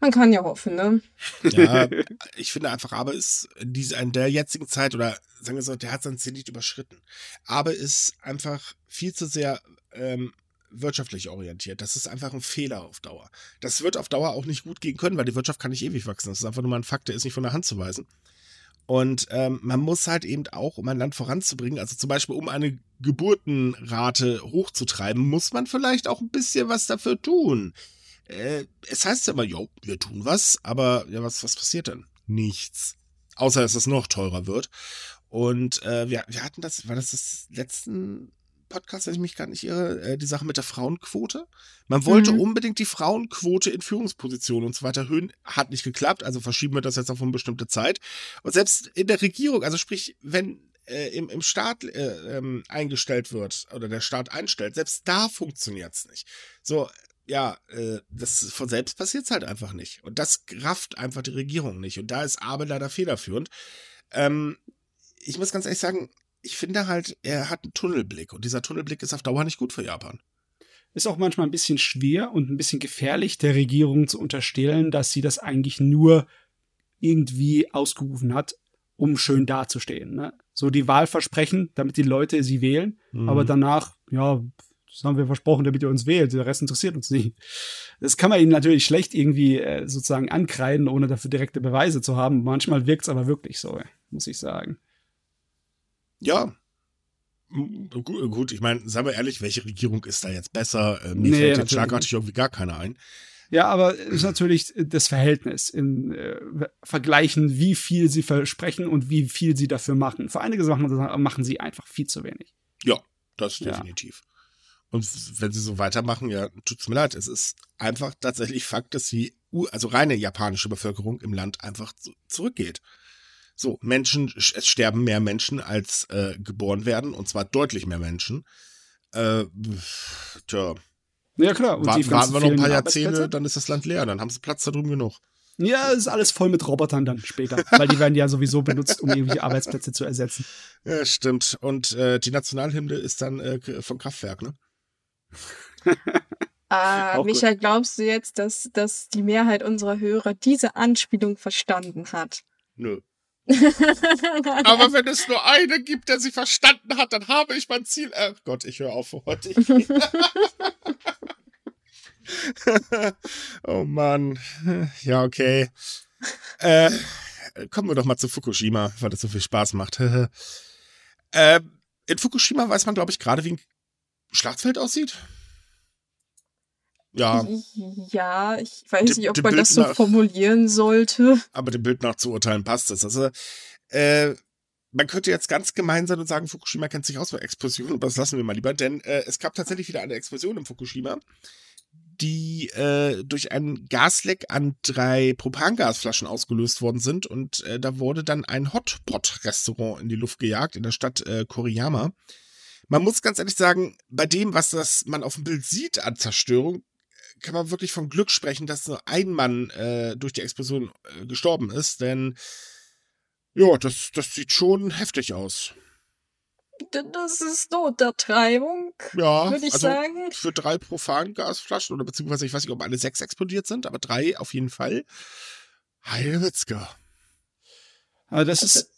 Man kann ja hoffen, ne? Ja, ich finde einfach, aber ist in, dieser, in der jetzigen Zeit oder sagen wir so, der hat sein nicht überschritten. Aber ist einfach viel zu sehr ähm, wirtschaftlich orientiert. Das ist einfach ein Fehler auf Dauer. Das wird auf Dauer auch nicht gut gehen können, weil die Wirtschaft kann nicht ewig wachsen. Das ist einfach nur mal ein Fakt, der ist nicht von der Hand zu weisen. Und ähm, man muss halt eben auch, um ein Land voranzubringen, also zum Beispiel um eine Geburtenrate hochzutreiben, muss man vielleicht auch ein bisschen was dafür tun äh, es heißt ja immer, jo, wir tun was, aber ja, was, was passiert denn? Nichts. Außer, dass es noch teurer wird. Und äh, wir, wir hatten das, war das das letzten Podcast, wenn ich mich gar nicht irre, äh, die Sache mit der Frauenquote. Man wollte mhm. unbedingt die Frauenquote in Führungspositionen und so weiter erhöhen, hat nicht geklappt, also verschieben wir das jetzt auf eine bestimmte Zeit. Und selbst in der Regierung, also sprich, wenn äh, im, im Staat äh, ähm, eingestellt wird oder der Staat einstellt, selbst da funktioniert es nicht. So, ja, äh, das von selbst passiert es halt einfach nicht. Und das rafft einfach die Regierung nicht. Und da ist Abe leider federführend. Ähm, ich muss ganz ehrlich sagen, ich finde halt, er hat einen Tunnelblick und dieser Tunnelblick ist auf Dauer nicht gut für Japan. Ist auch manchmal ein bisschen schwer und ein bisschen gefährlich, der Regierung zu unterstellen, dass sie das eigentlich nur irgendwie ausgerufen hat, um schön dazustehen. Ne? So die Wahlversprechen, damit die Leute sie wählen, mhm. aber danach, ja, das haben wir versprochen, damit ihr uns wählt. Der Rest interessiert uns nicht. Das kann man ihnen natürlich schlecht irgendwie äh, sozusagen ankreiden, ohne dafür direkte Beweise zu haben. Manchmal wirkt es aber wirklich so, muss ich sagen. Ja. Gut, ich meine, sagen wir ehrlich, welche Regierung ist da jetzt besser? Ähm, mir nee, fällt jetzt schlagartig irgendwie gar keiner ein. Ja, aber es ist natürlich das Verhältnis in äh, Vergleichen, wie viel sie versprechen und wie viel sie dafür machen. Für einige Sachen machen sie einfach viel zu wenig. Ja, das definitiv. Ja. Und wenn sie so weitermachen, ja, tut's mir leid. Es ist einfach tatsächlich Fakt, dass die, also reine japanische Bevölkerung im Land einfach zurückgeht. So, Menschen, es sterben mehr Menschen als äh, geboren werden, und zwar deutlich mehr Menschen. Äh, tja. Ja, klar. Und warten, warten wir noch ein paar Jahrzehnte, dann ist das Land leer, dann haben sie Platz da drüben genug. Ja, es ist alles voll mit Robotern dann später, weil die werden ja sowieso benutzt, um irgendwelche Arbeitsplätze zu ersetzen. Ja, stimmt. Und äh, die Nationalhymne ist dann äh, vom Kraftwerk, ne? ah, Michael, glaubst du jetzt, dass, dass die Mehrheit unserer Hörer diese Anspielung verstanden hat? Nö. Aber wenn es nur eine gibt, der sie verstanden hat, dann habe ich mein Ziel. Äh, Gott, ich höre auf für heute. oh Mann. Ja, okay. Äh, kommen wir doch mal zu Fukushima, weil das so viel Spaß macht. äh, in Fukushima weiß man, glaube ich, gerade, wie ein Schlachtfeld aussieht. Ja. Ja, ich weiß dem, nicht, ob man Bild das so nach, formulieren sollte. Aber dem Bild nach zu urteilen passt es. Also, äh, man könnte jetzt ganz gemein sein und sagen, Fukushima kennt sich aus mit Explosionen, aber das lassen wir mal lieber, denn äh, es gab tatsächlich wieder eine Explosion in Fukushima, die äh, durch einen Gasleck an drei Propangasflaschen ausgelöst worden sind und äh, da wurde dann ein Hotpot-Restaurant in die Luft gejagt in der Stadt äh, Koriyama. Man muss ganz ehrlich sagen, bei dem, was das man auf dem Bild sieht an Zerstörung, kann man wirklich vom Glück sprechen, dass nur ein Mann äh, durch die Explosion äh, gestorben ist, denn ja, das, das sieht schon heftig aus. Das ist Notertreibung, ja, würde ich also sagen. Für drei Profangasflaschen, oder beziehungsweise ich weiß nicht, ob alle sechs explodiert sind, aber drei auf jeden Fall. Heilwitzka. Aber das ist,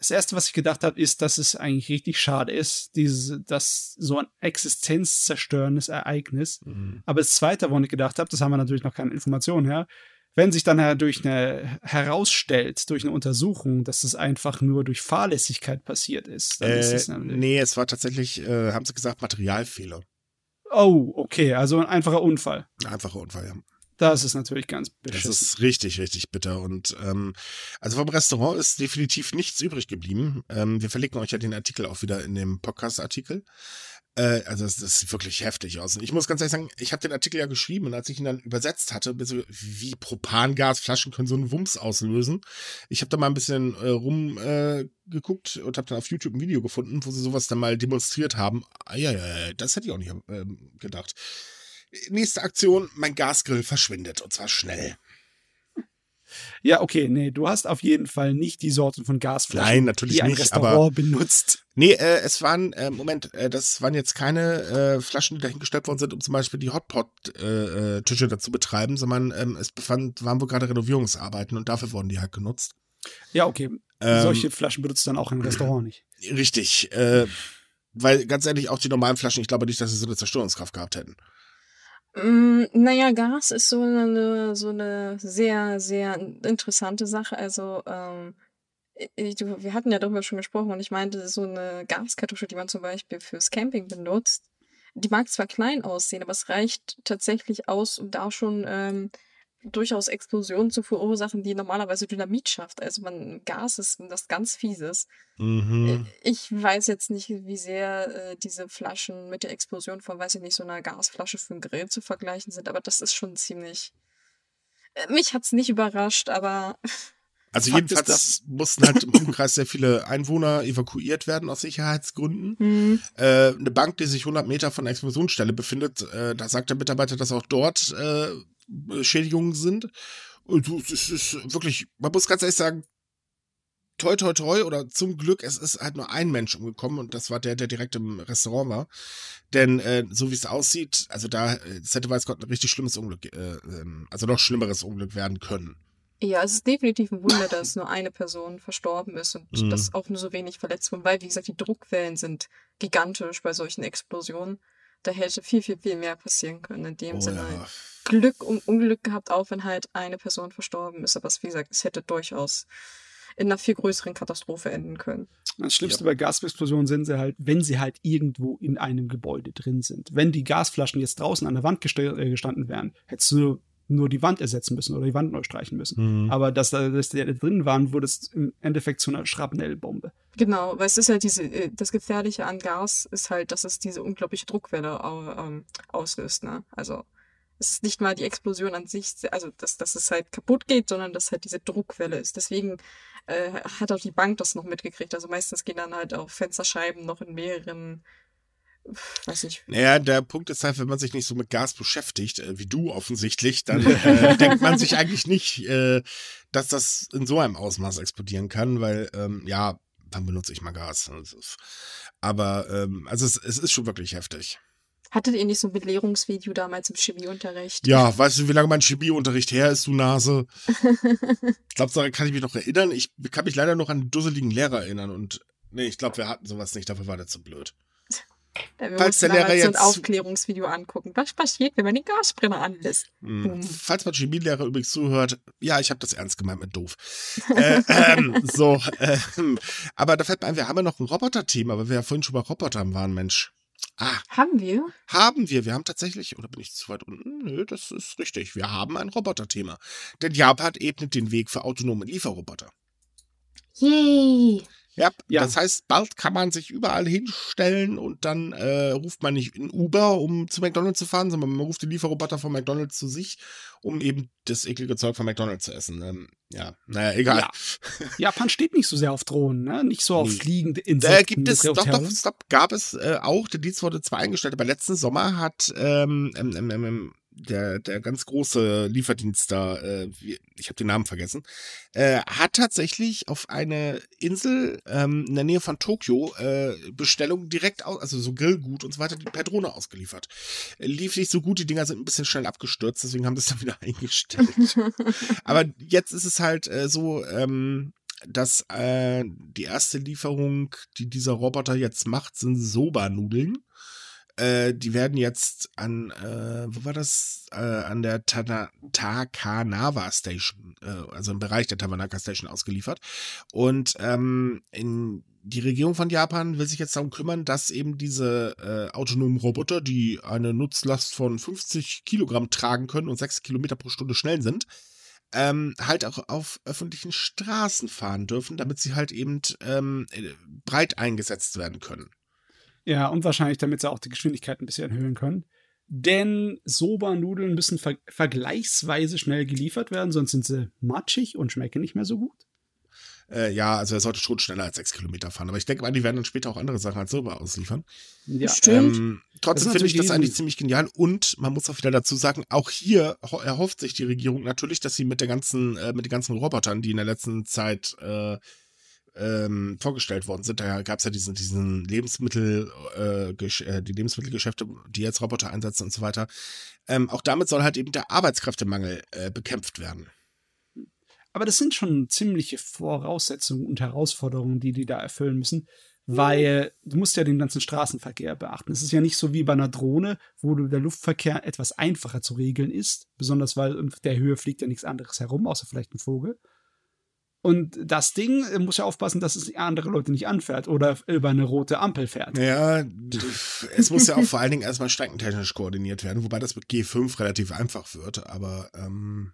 das erste, was ich gedacht habe, ist, dass es eigentlich richtig schade ist, diese, dass so ein existenzzerstörendes Ereignis. Mhm. Aber das zweite, woran ich gedacht habe, das haben wir natürlich noch keine Informationen her, wenn sich dann durch eine herausstellt, durch eine Untersuchung, dass es einfach nur durch Fahrlässigkeit passiert ist, dann äh, ist es Nee, es war tatsächlich, äh, haben sie gesagt, Materialfehler. Oh, okay, also ein einfacher Unfall. Ein einfacher Unfall, ja. Das ist natürlich ganz beschissen. Das ist richtig, richtig bitter. Und ähm, also vom Restaurant ist definitiv nichts übrig geblieben. Ähm, wir verlinken euch ja den Artikel auch wieder in dem Podcast-Artikel. Äh, also das, das, sieht wirklich heftig aus. Und ich muss ganz ehrlich sagen, ich habe den Artikel ja geschrieben und als ich ihn dann übersetzt hatte, wie Propangasflaschen können so einen Wumms auslösen. Ich habe da mal ein bisschen äh, rumgeguckt äh, und habe dann auf YouTube ein Video gefunden, wo sie sowas dann mal demonstriert haben. Ah, ja, ja, das hätte ich auch nicht äh, gedacht. Nächste Aktion, mein Gasgrill verschwindet und zwar schnell. Ja, okay, nee, du hast auf jeden Fall nicht die Sorten von Gasflaschen, Nein, natürlich die ein nicht, Restaurant aber, benutzt. Nee, äh, es waren, äh, Moment, äh, das waren jetzt keine äh, Flaschen, die dahingestellt worden sind, um zum Beispiel die Hotpot-Tische äh, äh, dazu betreiben, sondern ähm, es befand, waren wohl gerade Renovierungsarbeiten und dafür wurden die halt genutzt. Ja, okay. Ähm, Solche Flaschen benutzt dann auch im Restaurant nicht. Richtig, äh, weil ganz ehrlich, auch die normalen Flaschen, ich glaube nicht, dass sie so eine Zerstörungskraft gehabt hätten. Mm, naja, Gas ist so eine, so eine sehr, sehr interessante Sache. Also, ähm, ich, wir hatten ja darüber schon gesprochen und ich meinte, so eine Gaskartusche, die man zum Beispiel fürs Camping benutzt, die mag zwar klein aussehen, aber es reicht tatsächlich aus, um da schon ähm, durchaus Explosionen zu verursachen, die normalerweise Dynamit schafft. Also man, Gas ist das ganz Fieses. Mhm. Äh, ich weiß jetzt nicht, wie sehr äh, diese Flaschen mit der Explosion von, weiß ich nicht, so einer Gasflasche für einen Grill zu vergleichen sind, aber das ist schon ziemlich. Äh, mich hat's nicht überrascht, aber Also Fakt jedenfalls dass- mussten halt im Umkreis sehr viele Einwohner evakuiert werden aus Sicherheitsgründen. Hm. Äh, eine Bank, die sich 100 Meter von der Explosionsstelle befindet, äh, da sagt der Mitarbeiter, dass auch dort äh, Schädigungen sind. Und es ist, wirklich, man muss ganz ehrlich sagen, toi toi toi oder zum Glück, es ist halt nur ein Mensch umgekommen und das war der, der direkt im Restaurant war. Denn äh, so wie es aussieht, also da, äh, es hätte weiß Gott ein richtig schlimmes Unglück, äh, ähm, also noch schlimmeres Unglück werden können. Ja, es ist definitiv ein Wunder, dass nur eine Person verstorben ist und Mhm. dass auch nur so wenig verletzt wurden, weil, wie gesagt, die Druckwellen sind gigantisch bei solchen Explosionen. Da hätte viel, viel, viel mehr passieren können. In dem Oh, Sinne ja. Glück und Unglück gehabt, auch wenn halt eine Person verstorben ist. Aber es, wie gesagt, es hätte durchaus in einer viel größeren Katastrophe enden können. Das Schlimmste bei Gasexplosionen sind sie halt, wenn sie halt irgendwo in einem Gebäude drin sind. Wenn die Gasflaschen jetzt draußen an der Wand äh, gestanden wären, hättest du nur die Wand ersetzen müssen oder die Wand neu streichen müssen. Mhm. Aber dass da, dass die da drin waren, wurde es im Endeffekt zu einer Schrapnellbombe. Genau, weil es ist halt diese, äh, das Gefährliche an Gas ist halt, dass es diese unglaubliche Druckwelle ähm, auslöst, ne? Also es ist nicht mal die Explosion an sich, also dass, dass es halt kaputt geht, sondern dass halt diese Druckwelle ist. Deswegen äh, hat auch die Bank das noch mitgekriegt. Also meistens gehen dann halt auch Fensterscheiben noch in mehreren, weiß nicht, Naja, der Punkt ist halt, wenn man sich nicht so mit Gas beschäftigt, äh, wie du offensichtlich, dann äh, denkt man sich eigentlich nicht, äh, dass das in so einem Ausmaß explodieren kann, weil, ähm, ja, dann benutze ich mal Gas. Aber, ähm, also es, es ist schon wirklich heftig. Hattet ihr nicht so ein Belehrungsvideo damals im Chemieunterricht? Ja, weißt du, wie lange mein Chemieunterricht her ist, du Nase? Ich glaube, daran kann ich mich noch erinnern. Ich kann mich leider noch an den dusseligen Lehrer erinnern und nee, ich glaube, wir hatten sowas nicht, dafür war der zu blöd. Wir Falls der Lehrer damals so ein jetzt- Aufklärungsvideo angucken. Was passiert, wenn man den Gasbrenner anlässt? Hm. Boom. Falls mein Chemielehrer übrigens zuhört, ja, ich habe das ernst gemeint mit doof. äh, ähm, so, ähm, aber da fällt mir ein, wir haben ja noch ein Roboter-Thema, weil wir ja vorhin schon bei Robotern waren, Mensch. Ah, Haben wir? haben wir. Wir haben tatsächlich, oder bin ich zu weit unten? Nö, das ist richtig. Wir haben ein Roboter-Thema. Denn Japan ebnet den Weg für autonome Lieferroboter. Yay! Ja, Ja. das heißt, bald kann man sich überall hinstellen und dann äh, ruft man nicht in Uber, um zu McDonalds zu fahren, sondern man ruft den Lieferroboter von McDonalds zu sich, um eben das eklige Zeug von McDonalds zu essen. Ähm, ja, naja, egal. Ja. Japan steht nicht so sehr auf Drohnen, ne? nicht so auf Nee. fliegende Da Insekten. gibt es, doch, doch, stopp, gab es äh, auch, der Dienst wurde zwar eingestellt, aber letzten Sommer hat ähm, ähm, ähm, ähm, der, der ganz große Lieferdienst da, äh, ich habe den Namen vergessen, äh, hat tatsächlich auf eine Insel ähm, in der Nähe von Tokio äh, Bestellungen direkt aus, also so Grillgut und so weiter, per Drohne ausgeliefert. Äh, lief nicht so gut, die Dinger sind ein bisschen schnell abgestürzt, deswegen haben es dann wieder eingestellt. Aber jetzt ist es halt äh, so, ähm, dass äh, die erste Lieferung, die dieser Roboter jetzt macht, sind Soba-Nudeln. Äh, die werden jetzt an, äh, wo war das? Äh, an der Tana Takanawa Station, äh, also im Bereich der Tabanaka Station ausgeliefert. Und ähm, in die Regierung von Japan will sich jetzt darum kümmern, dass eben diese äh, autonomen Roboter, die eine Nutzlast von 50 Kilogramm tragen können und 6 Kilometer pro Stunde schnell sind, ähm, halt auch auf öffentlichen Straßen fahren dürfen, damit sie halt eben ähm, äh, breit eingesetzt werden können. Ja, und wahrscheinlich, damit sie auch die Geschwindigkeit ein bisschen erhöhen können. Denn Soba-Nudeln müssen ver vergleichsweise schnell geliefert werden, sonst sind sie matschig und schmecken nicht mehr so gut. Äh, ja, also er sollte schon schneller als 6 Kilometer fahren. Aber ich denke mal, die werden dann später auch andere Sachen als Soba ausliefern. Ja, Stimmt. Ähm, trotzdem finde ich das eigentlich ziemlich genial. Und man muss auch wieder dazu sagen, auch hier ho- erhofft sich die Regierung natürlich, dass sie mit der ganzen, äh, mit den ganzen Robotern, die in der letzten Zeit äh, ähm, vorgestellt worden sind, da gab es ja diesen, diesen Lebensmittel, äh, äh, die Lebensmittelgeschäfte, die jetzt Roboter einsetzen und so weiter. Ähm, auch damit soll halt eben der Arbeitskräftemangel äh, bekämpft werden. Aber das sind schon ziemliche Voraussetzungen und Herausforderungen, die die da erfüllen müssen, weil du musst ja den ganzen Straßenverkehr beachten. Es ist ja nicht so wie bei einer Drohne, wo der Luftverkehr etwas einfacher zu regeln ist, besonders weil in der Höhe fliegt ja nichts anderes herum, außer vielleicht ein Vogel. Und das Ding äh, muss ja aufpassen, dass es andere Leute nicht anfährt oder über eine rote Ampel fährt. Ja, es muss ja auch vor allen Dingen erstmal streckentechnisch koordiniert werden, wobei das mit G5 relativ einfach wird, aber ähm,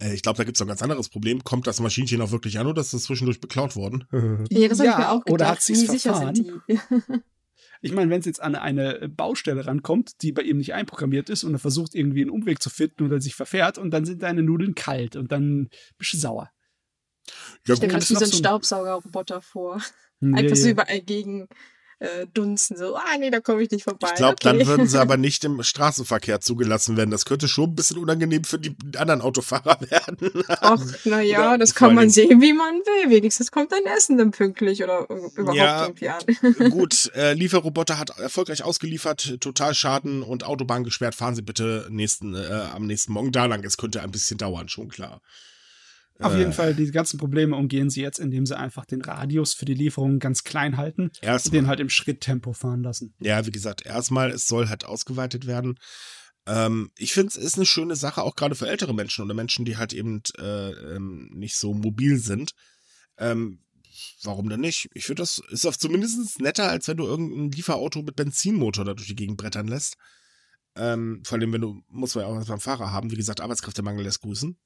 äh, ich glaube, da gibt es noch ein ganz anderes Problem. Kommt das Maschinchen auch wirklich an oder ist das zwischendurch beklaut worden? Ja, das habe ich mir auch gedacht. oder hat Wie sicher verfahren? sind die? Ich meine, wenn es jetzt an eine Baustelle rankommt, die bei ihm nicht einprogrammiert ist und er versucht irgendwie einen Umweg zu finden oder sich verfährt und dann sind deine Nudeln kalt und dann bist du sauer. Ja, Ich stelle gerade wie so ein so ein- Staubsaugerroboter vor. Ja, Einfach so überall gegen äh, dunsten. So, ah nee, da komme ich nicht vorbei. Ich glaube, okay. dann würden sie aber nicht im Straßenverkehr zugelassen werden. Das könnte schon ein bisschen unangenehm für die anderen Autofahrer werden. Ach, naja, das kann man sehen, wie man will. Wenigstens kommt dein Essen dann pünktlich oder überhaupt Ja. irgendwie an. Gut, äh, Lieferroboter hat erfolgreich ausgeliefert, total Schaden und Autobahn gesperrt. Fahren Sie bitte nächsten, äh, am nächsten Morgen da lang. Es könnte ein bisschen dauern, schon klar. Auf Äh, jeden Fall, die ganzen Probleme umgehen sie jetzt, indem sie einfach den Radius für die Lieferung ganz klein halten und den halt im Schritttempo fahren lassen. Ja, wie gesagt, erstmal, es soll halt ausgeweitet werden. Ähm, ich finde, es ist eine schöne Sache, auch gerade für ältere Menschen oder Menschen, die halt eben äh, ähm, nicht so mobil sind. Ähm, warum denn nicht? Ich finde, das ist auf zumindest netter, als wenn du irgendein Lieferauto mit Benzinmotor da durch die Gegend brettern lässt. Ähm, vor allem, wenn du, muss man ja auch was beim Fahrer haben. Wie gesagt, Arbeitskräftemangel lässt grüßen.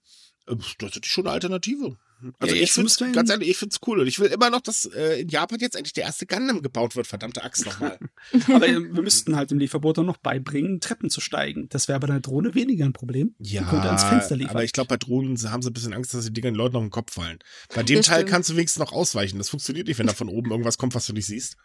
Äh, Das ist schon eine Alternative. Also Ja, ich finde ganz ehrlich, ich finde es cool. Und ich will immer noch, dass äh, in Japan jetzt endlich der erste Gundam gebaut wird. Verdammte Axt nochmal. Aber äh, wir müssten halt dem Lieferboot auch noch beibringen, Treppen zu steigen. Das wäre bei einer Drohne weniger ein Problem. Ja, könnte ans Fenster liefern. aber ich glaube, bei Drohnen haben sie ein bisschen Angst, dass die Dinger den Leuten auf den Kopf fallen. Bei dem Das Teil stimmt. kannst du wenigstens noch ausweichen. Das funktioniert nicht, wenn da von oben irgendwas kommt, was du nicht siehst.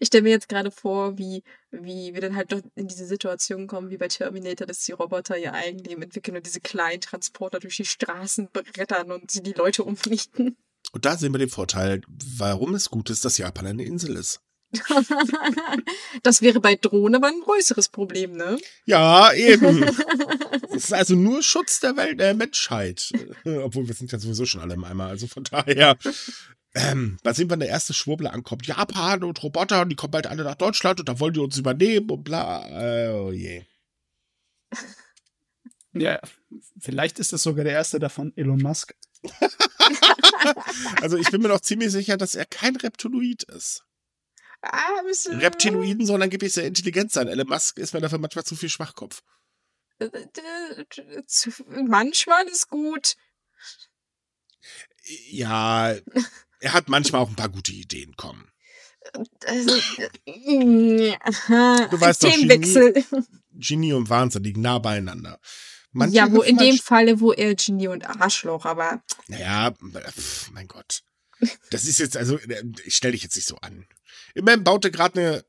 Ich stelle mir jetzt gerade vor, wie, wie wir dann halt doch in diese Situation kommen, wie bei Terminator, dass die Roboter ihr Eigenleben entwickeln und diese kleinen Transporter durch die Straßen brettern und sie die Leute umnichten. Und da sehen wir den Vorteil, warum es gut ist, dass Japan eine Insel ist. das wäre bei Drohne aber ein größeres Problem, ne? Ja, eben. Es ist also nur Schutz der Welt, der Menschheit. Obwohl wir sind ja sowieso schon alle im Eimer, also von daher. Ähm, da sehen wir, wenn der erste Schwurbler ankommt. Japan und Roboter, und die kommen bald alle nach Deutschland und da wollen die uns übernehmen und bla. Äh, oh je. Ja, vielleicht ist das sogar der erste davon, Elon Musk. Also ich bin mir noch ziemlich sicher, dass er kein Reptiloid ist. Ah, bisschen, Reptiloiden sollen angeblich sehr intelligent sein. Elon Musk ist mir dafür manchmal zu viel Schwachkopf. Äh, äh, Manchmal ist gut. Ja, er hat manchmal auch ein paar gute Ideen, komm. Also, Du weißt doch, Themenwechsel. Genie und Wahnsinn liegen nah beieinander. Manche ja, wo in dem halt- Falle, wo er Genie und Arschloch, aber Naja, pf, mein Gott. Das ist jetzt, also, äh, ich stelle dich jetzt nicht so an. Immerhin baute gerade eine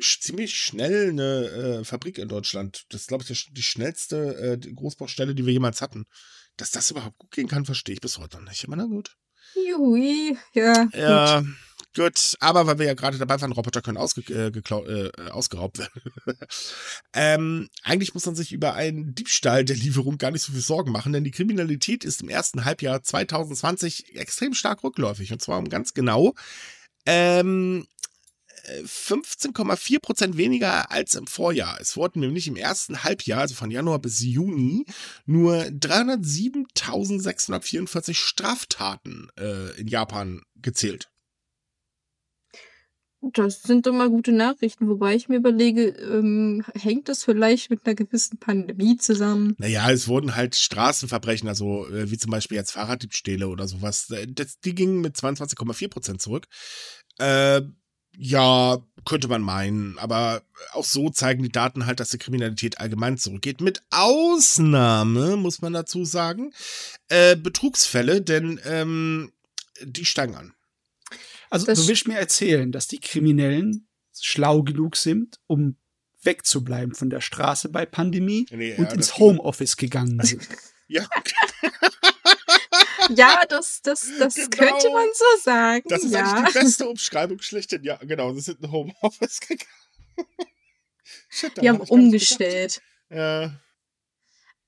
ziemlich schnell eine äh, Fabrik in Deutschland. Das ist, glaube ich, die sch- die schnellste äh, Großbaustelle, die wir jemals hatten. Dass das überhaupt gut gehen kann, verstehe ich bis heute noch nicht. Aber na gut. Jui, ja. gut. Ja, gut. Aber weil wir ja gerade dabei waren, Roboter können ausge äh, äh, ausgeraubt werden. ähm, eigentlich muss man sich über einen Diebstahl der Lieferung gar nicht so viel Sorgen machen, denn die Kriminalität ist im ersten Halbjahr 2020 extrem stark rückläufig. Und zwar um ganz genau ähm, äh, 15,4 Prozent weniger als im Vorjahr. Es wurden nämlich im ersten Halbjahr, also von Januar bis Juni, nur 307.644 Straftaten äh, in Japan gezählt. Das sind doch mal gute Nachrichten, wobei ich mir überlege, ähm, hängt das vielleicht mit einer gewissen Pandemie zusammen? Naja, es wurden halt Straßenverbrechen, also äh, wie zum Beispiel jetzt Fahrraddiebstähle oder sowas. Äh, Das, die gingen mit 22,4 Prozent zurück. Äh, ja, könnte man meinen, aber auch so zeigen die Daten halt, dass die Kriminalität allgemein zurückgeht. Mit Ausnahme, muss man dazu sagen, äh, Betrugsfälle, denn ähm, die steigen an. Also Das- du willst mir erzählen, dass die Kriminellen schlau genug sind, um wegzubleiben von der Straße bei Pandemie Nee, und ja, ins Homeoffice gegangen sind. Ja, Ja, das, das, das Genau. könnte man so sagen. das ist ja. eigentlich die beste Umschreibung schlechthin. Ja, genau, sie sind in Homeoffice gegangen. Shit, Die haben umgestellt. Ja.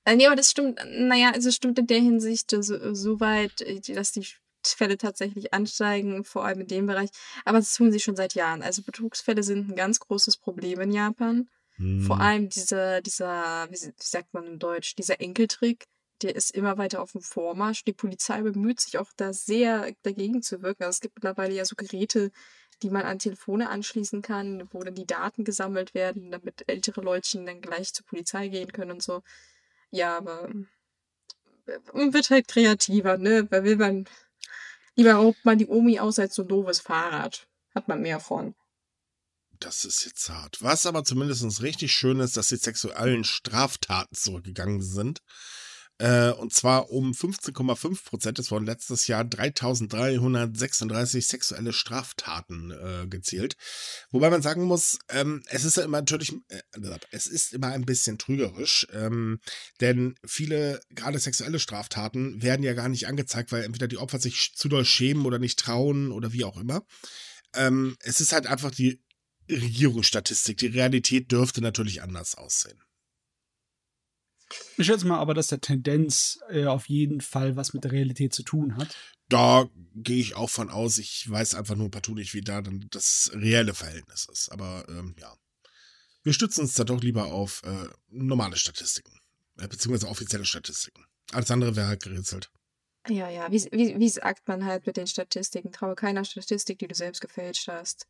Äh, nee, aber das stimmt, naja, also es stimmt in der Hinsicht äh, so, so weit, äh, dass die Fälle tatsächlich ansteigen, vor allem in dem Bereich. Aber das tun sie schon seit Jahren. Also Betrugsfälle sind ein ganz großes Problem in Japan. Vor Hm. allem dieser, dieser, wie sagt man in Deutsch, dieser Enkeltrick, der ist immer weiter auf dem Vormarsch. Die Polizei bemüht sich auch da sehr dagegen zu wirken. Also es gibt mittlerweile ja so Geräte, die man an Telefone anschließen kann, wo dann die Daten gesammelt werden, damit ältere Leutchen dann gleich zur Polizei gehen können und so. Ja, aber äh, man wird halt kreativer, ne? Weil will man lieber raubt man die Omi aus als so ein doofes Fahrrad. Hat man mehr von. Das ist jetzt hart. Was aber zumindest richtig schön ist, dass die sexuellen Straftaten zurückgegangen sind. Äh, und zwar um 15,5 Prozent. Es wurden letztes Jahr 3336 sexuelle Straftaten äh, gezählt. Wobei man sagen muss, ähm, es ist ja immer natürlich, äh, es ist immer ein bisschen trügerisch, ähm, denn viele, gerade sexuelle Straftaten, werden ja gar nicht angezeigt, weil entweder die Opfer sich zu doll schämen oder nicht trauen oder wie auch immer. Ähm, es ist halt einfach die Regierungsstatistik. Die Realität dürfte natürlich anders aussehen. Ich schätze mal aber, dass der Tendenz äh, auf jeden Fall was mit der Realität zu tun hat. Da gehe ich auch von aus. Ich weiß einfach nur partout nicht, wie da dann das reelle Verhältnis ist. Aber ähm, ja. Wir stützen uns da doch lieber auf äh, normale Statistiken. Äh, beziehungsweise offizielle Statistiken. Alles andere wäre halt gerätselt. Ja, ja, wie, wie, wie sagt man halt mit den Statistiken? Traue keiner Statistik, die du selbst gefälscht hast.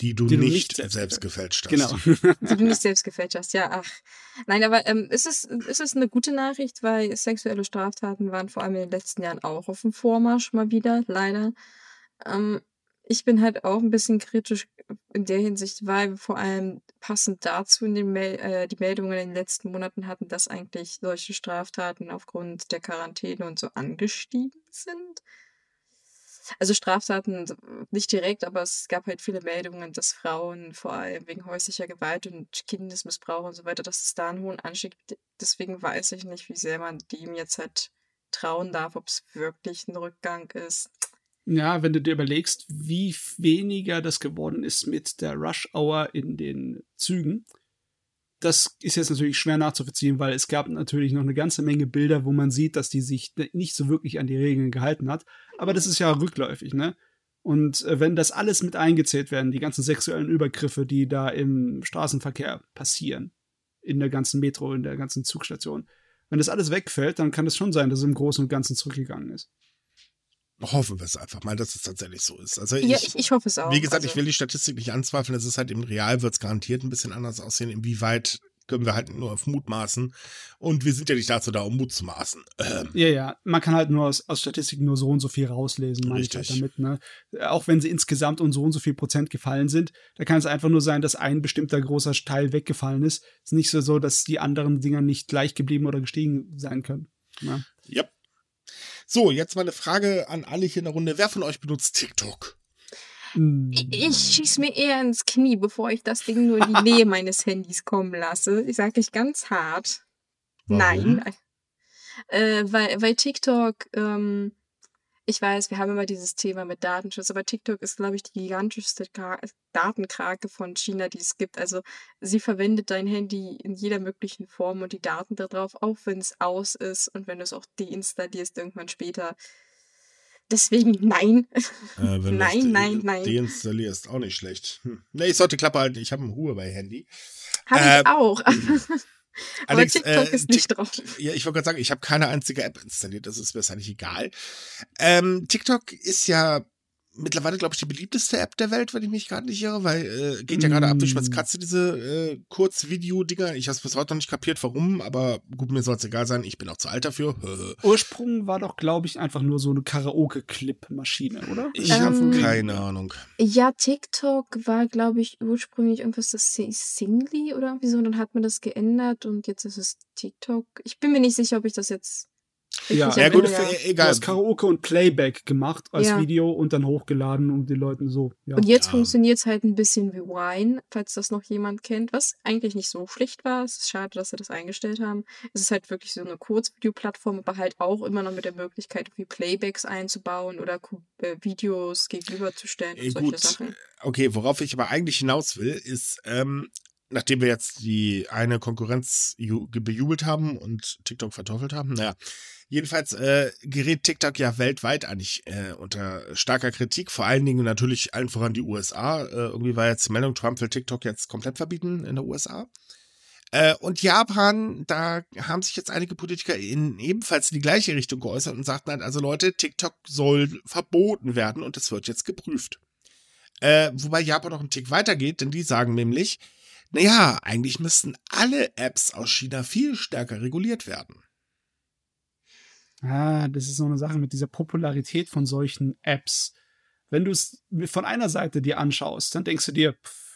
Die du, Die du nicht, nicht selbst- gefälscht hast. Genau. Die du nicht selbst gefälscht hast, ja, ach. Nein, aber ähm, ist, es, ist es eine gute Nachricht, weil sexuelle Straftaten waren vor allem in den letzten Jahren auch auf dem Vormarsch mal wieder, leider. Ähm, ich bin halt auch ein bisschen kritisch in der Hinsicht, weil wir vor allem passend dazu in den Mel äh, die Meldungen in den letzten Monaten hatten, dass eigentlich solche Straftaten aufgrund der Quarantäne und so angestiegen sind. Also Straftaten nicht direkt, aber es gab halt viele Meldungen, dass Frauen vor allem wegen häuslicher Gewalt und Kindesmissbrauch und so weiter, dass es da einen hohen Anstieg gibt. Deswegen weiß ich nicht, wie sehr man dem jetzt halt trauen darf, ob es wirklich ein Rückgang ist. Ja, wenn du dir überlegst, wie weniger das geworden ist mit der Rush Hour in den Zügen, das ist jetzt natürlich schwer nachzuvollziehen, weil es gab natürlich noch eine ganze Menge Bilder, wo man sieht, dass die sich nicht so wirklich an die Regeln gehalten hat. Aber das ist ja rückläufig, ne? Und äh, wenn das alles mit eingezählt werden, die ganzen sexuellen Übergriffe, die da im Straßenverkehr passieren, in der ganzen Metro, in der ganzen Zugstation, wenn das alles wegfällt, dann kann es schon sein, dass es im Großen und Ganzen zurückgegangen ist. Hoffen wir es einfach mal, dass es tatsächlich so ist. Also ja, ich, ich hoffe es auch. Wie gesagt, also, ich will die Statistik nicht anzweifeln. Es ist halt im Real wird es garantiert ein bisschen anders aussehen. Inwieweit können wir halt nur auf Mut maßen. Und wir sind ja nicht dazu da, um Mut zu maßen. Ähm, Ja, ja, man kann halt nur aus, aus Statistiken nur so und so viel rauslesen, meine ich halt damit, ne? Auch wenn sie insgesamt um so und so viel Prozent gefallen sind, da kann es einfach nur sein, dass ein bestimmter großer Teil weggefallen ist. ist nicht so, so, dass die anderen Dinger nicht gleich geblieben oder gestiegen sein können. Ne? ja. So, jetzt mal eine Frage an alle hier in der Runde. Wer von euch benutzt TikTok? Ich, ich schieß mir eher ins Knie, bevor ich das Ding nur in die Nähe meines Handys kommen lasse. Ich sage dich ganz hart. Warum? Nein. Äh, weil, weil TikTok, ähm, ich weiß, wir haben immer dieses Thema mit Datenschutz, aber TikTok ist, glaube ich, die gigantischste Kra Datenkrake von China, die es gibt. Also sie verwendet dein Handy in jeder möglichen Form und die Daten darauf, auch wenn es aus ist und wenn du es auch deinstallierst irgendwann später. Deswegen nein. Äh, Nein, nein, nein. Deinstallierst, auch nicht schlecht. Hm. Nee, ich sollte Klappe halten. Ich habe ein Ruhe bei Handy. Habe Ähm, ich auch. aber Alex, TikTok äh, ist nicht drauf. Ja, ich wollte gerade sagen, ich habe keine einzige App installiert, das ist mir eigentlich egal. Ähm, TikTok ist ja mittlerweile, glaube ich, die beliebteste App der Welt, wenn ich mich gerade nicht irre, weil äh, geht ja gerade ab durch Mm. was Katze, diese äh, Kurzvideo-Dinger. Ich habe es bis heute noch nicht kapiert, warum, aber gut, mir soll es egal sein, ich bin auch zu alt dafür. Ursprung war doch, glaube ich, einfach nur so eine Karaoke-Clip-Maschine, oder? Ich Ähm, habe keine Ahnung. Ja, TikTok war, glaube ich, ursprünglich irgendwas das Si- Singly oder irgendwie so. Und dann hat man das geändert und jetzt ist es TikTok. Ich bin mir nicht sicher, ob ich das jetzt. Ja, Ja, gut, für, Du egal. hast Karaoke und Playback gemacht als Ja. Video und dann hochgeladen und die Leuten so. Ja. Und jetzt Ja. funktioniert es halt ein bisschen wie Wine, falls das noch jemand kennt, was eigentlich nicht so schlecht war. Es ist schade, dass sie das eingestellt haben. Es ist halt wirklich so eine Kurzvideoplattform, aber halt auch immer noch mit der Möglichkeit, irgendwie Playbacks einzubauen oder Ku- äh, Videos gegenüberzustellen und Äh, solche gut, Sachen. okay, worauf ich aber eigentlich hinaus will, ist, ähm, nachdem wir jetzt die eine Konkurrenz ju- bejubelt haben und TikTok verteufelt haben, naja, jedenfalls äh, gerät TikTok ja weltweit eigentlich äh, unter starker Kritik, vor allen Dingen natürlich allen voran die USA. Äh, irgendwie war jetzt die Meldung, Trump will TikTok jetzt komplett verbieten in der USA. Äh, und Japan, da haben sich jetzt einige Politiker in ebenfalls in die gleiche Richtung geäußert und sagten halt, also Leute, TikTok soll verboten werden und es wird jetzt geprüft. Äh, wobei Japan noch einen Tick weitergeht, denn die sagen nämlich, naja, eigentlich müssten alle Apps aus China viel stärker reguliert werden. Ah, das ist so eine Sache mit dieser Popularität von solchen Apps. Wenn du es von einer Seite dir anschaust, dann denkst du dir, pff,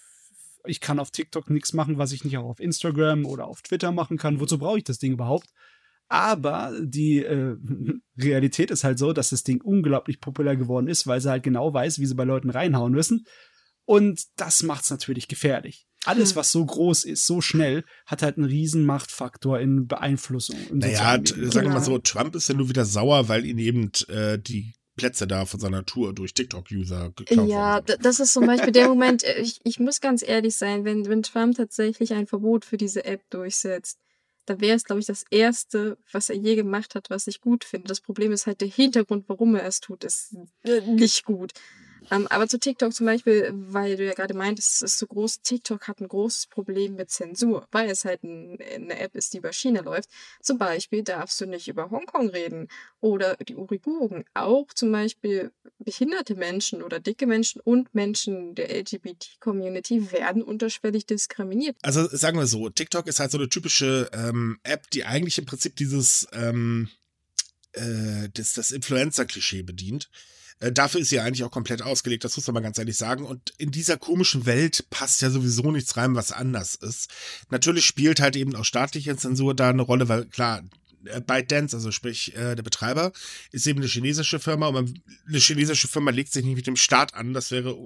ich kann auf TikTok nichts machen, was ich nicht auch auf Instagram oder auf Twitter machen kann. Wozu brauche ich das Ding überhaupt? Aber die äh, Realität ist halt so, dass das Ding unglaublich populär geworden ist, weil sie halt genau weiß, wie sie bei Leuten reinhauen müssen. Und das macht's natürlich gefährlich. Alles, hm. was so groß ist, so schnell, hat halt einen riesen Machtfaktor in Beeinflussung. Naja, sagen wir mal so, Trump ist ja nur wieder sauer, weil ihn eben äh, die Plätze da von seiner Tour durch TikTok-User geklaut Ja, das ist zum Beispiel der Moment, äh, ich, ich muss ganz ehrlich sein, wenn, wenn Trump tatsächlich ein Verbot für diese App durchsetzt, da wäre es, glaube ich, das Erste, was er je gemacht hat, was ich gut finde. Das Problem ist halt der Hintergrund, warum er es tut, ist äh, nicht gut. Ähm, aber zu TikTok zum Beispiel, weil du ja gerade meintest, es ist so groß, TikTok hat ein großes Problem mit Zensur, weil es halt ein, eine App ist, die über China läuft. Zum Beispiel darfst du nicht über Hongkong reden oder die Uiguren. Auch zum Beispiel behinderte Menschen oder dicke Menschen und Menschen der LGBT-Community werden unterschwellig diskriminiert. Also sagen wir so, TikTok ist halt so eine typische ähm, App, die eigentlich im Prinzip dieses ähm, äh, das, das Influencer-Klischee bedient. Äh, dafür ist sie eigentlich auch komplett ausgelegt, das muss man mal ganz ehrlich sagen. Und in dieser komischen Welt passt ja sowieso nichts rein, was anders ist. Natürlich spielt halt eben auch staatliche Zensur da eine Rolle, weil klar, äh, ByteDance, also sprich äh, der Betreiber, ist eben eine chinesische Firma und eine chinesische Firma legt sich nicht mit dem Staat an, das wäre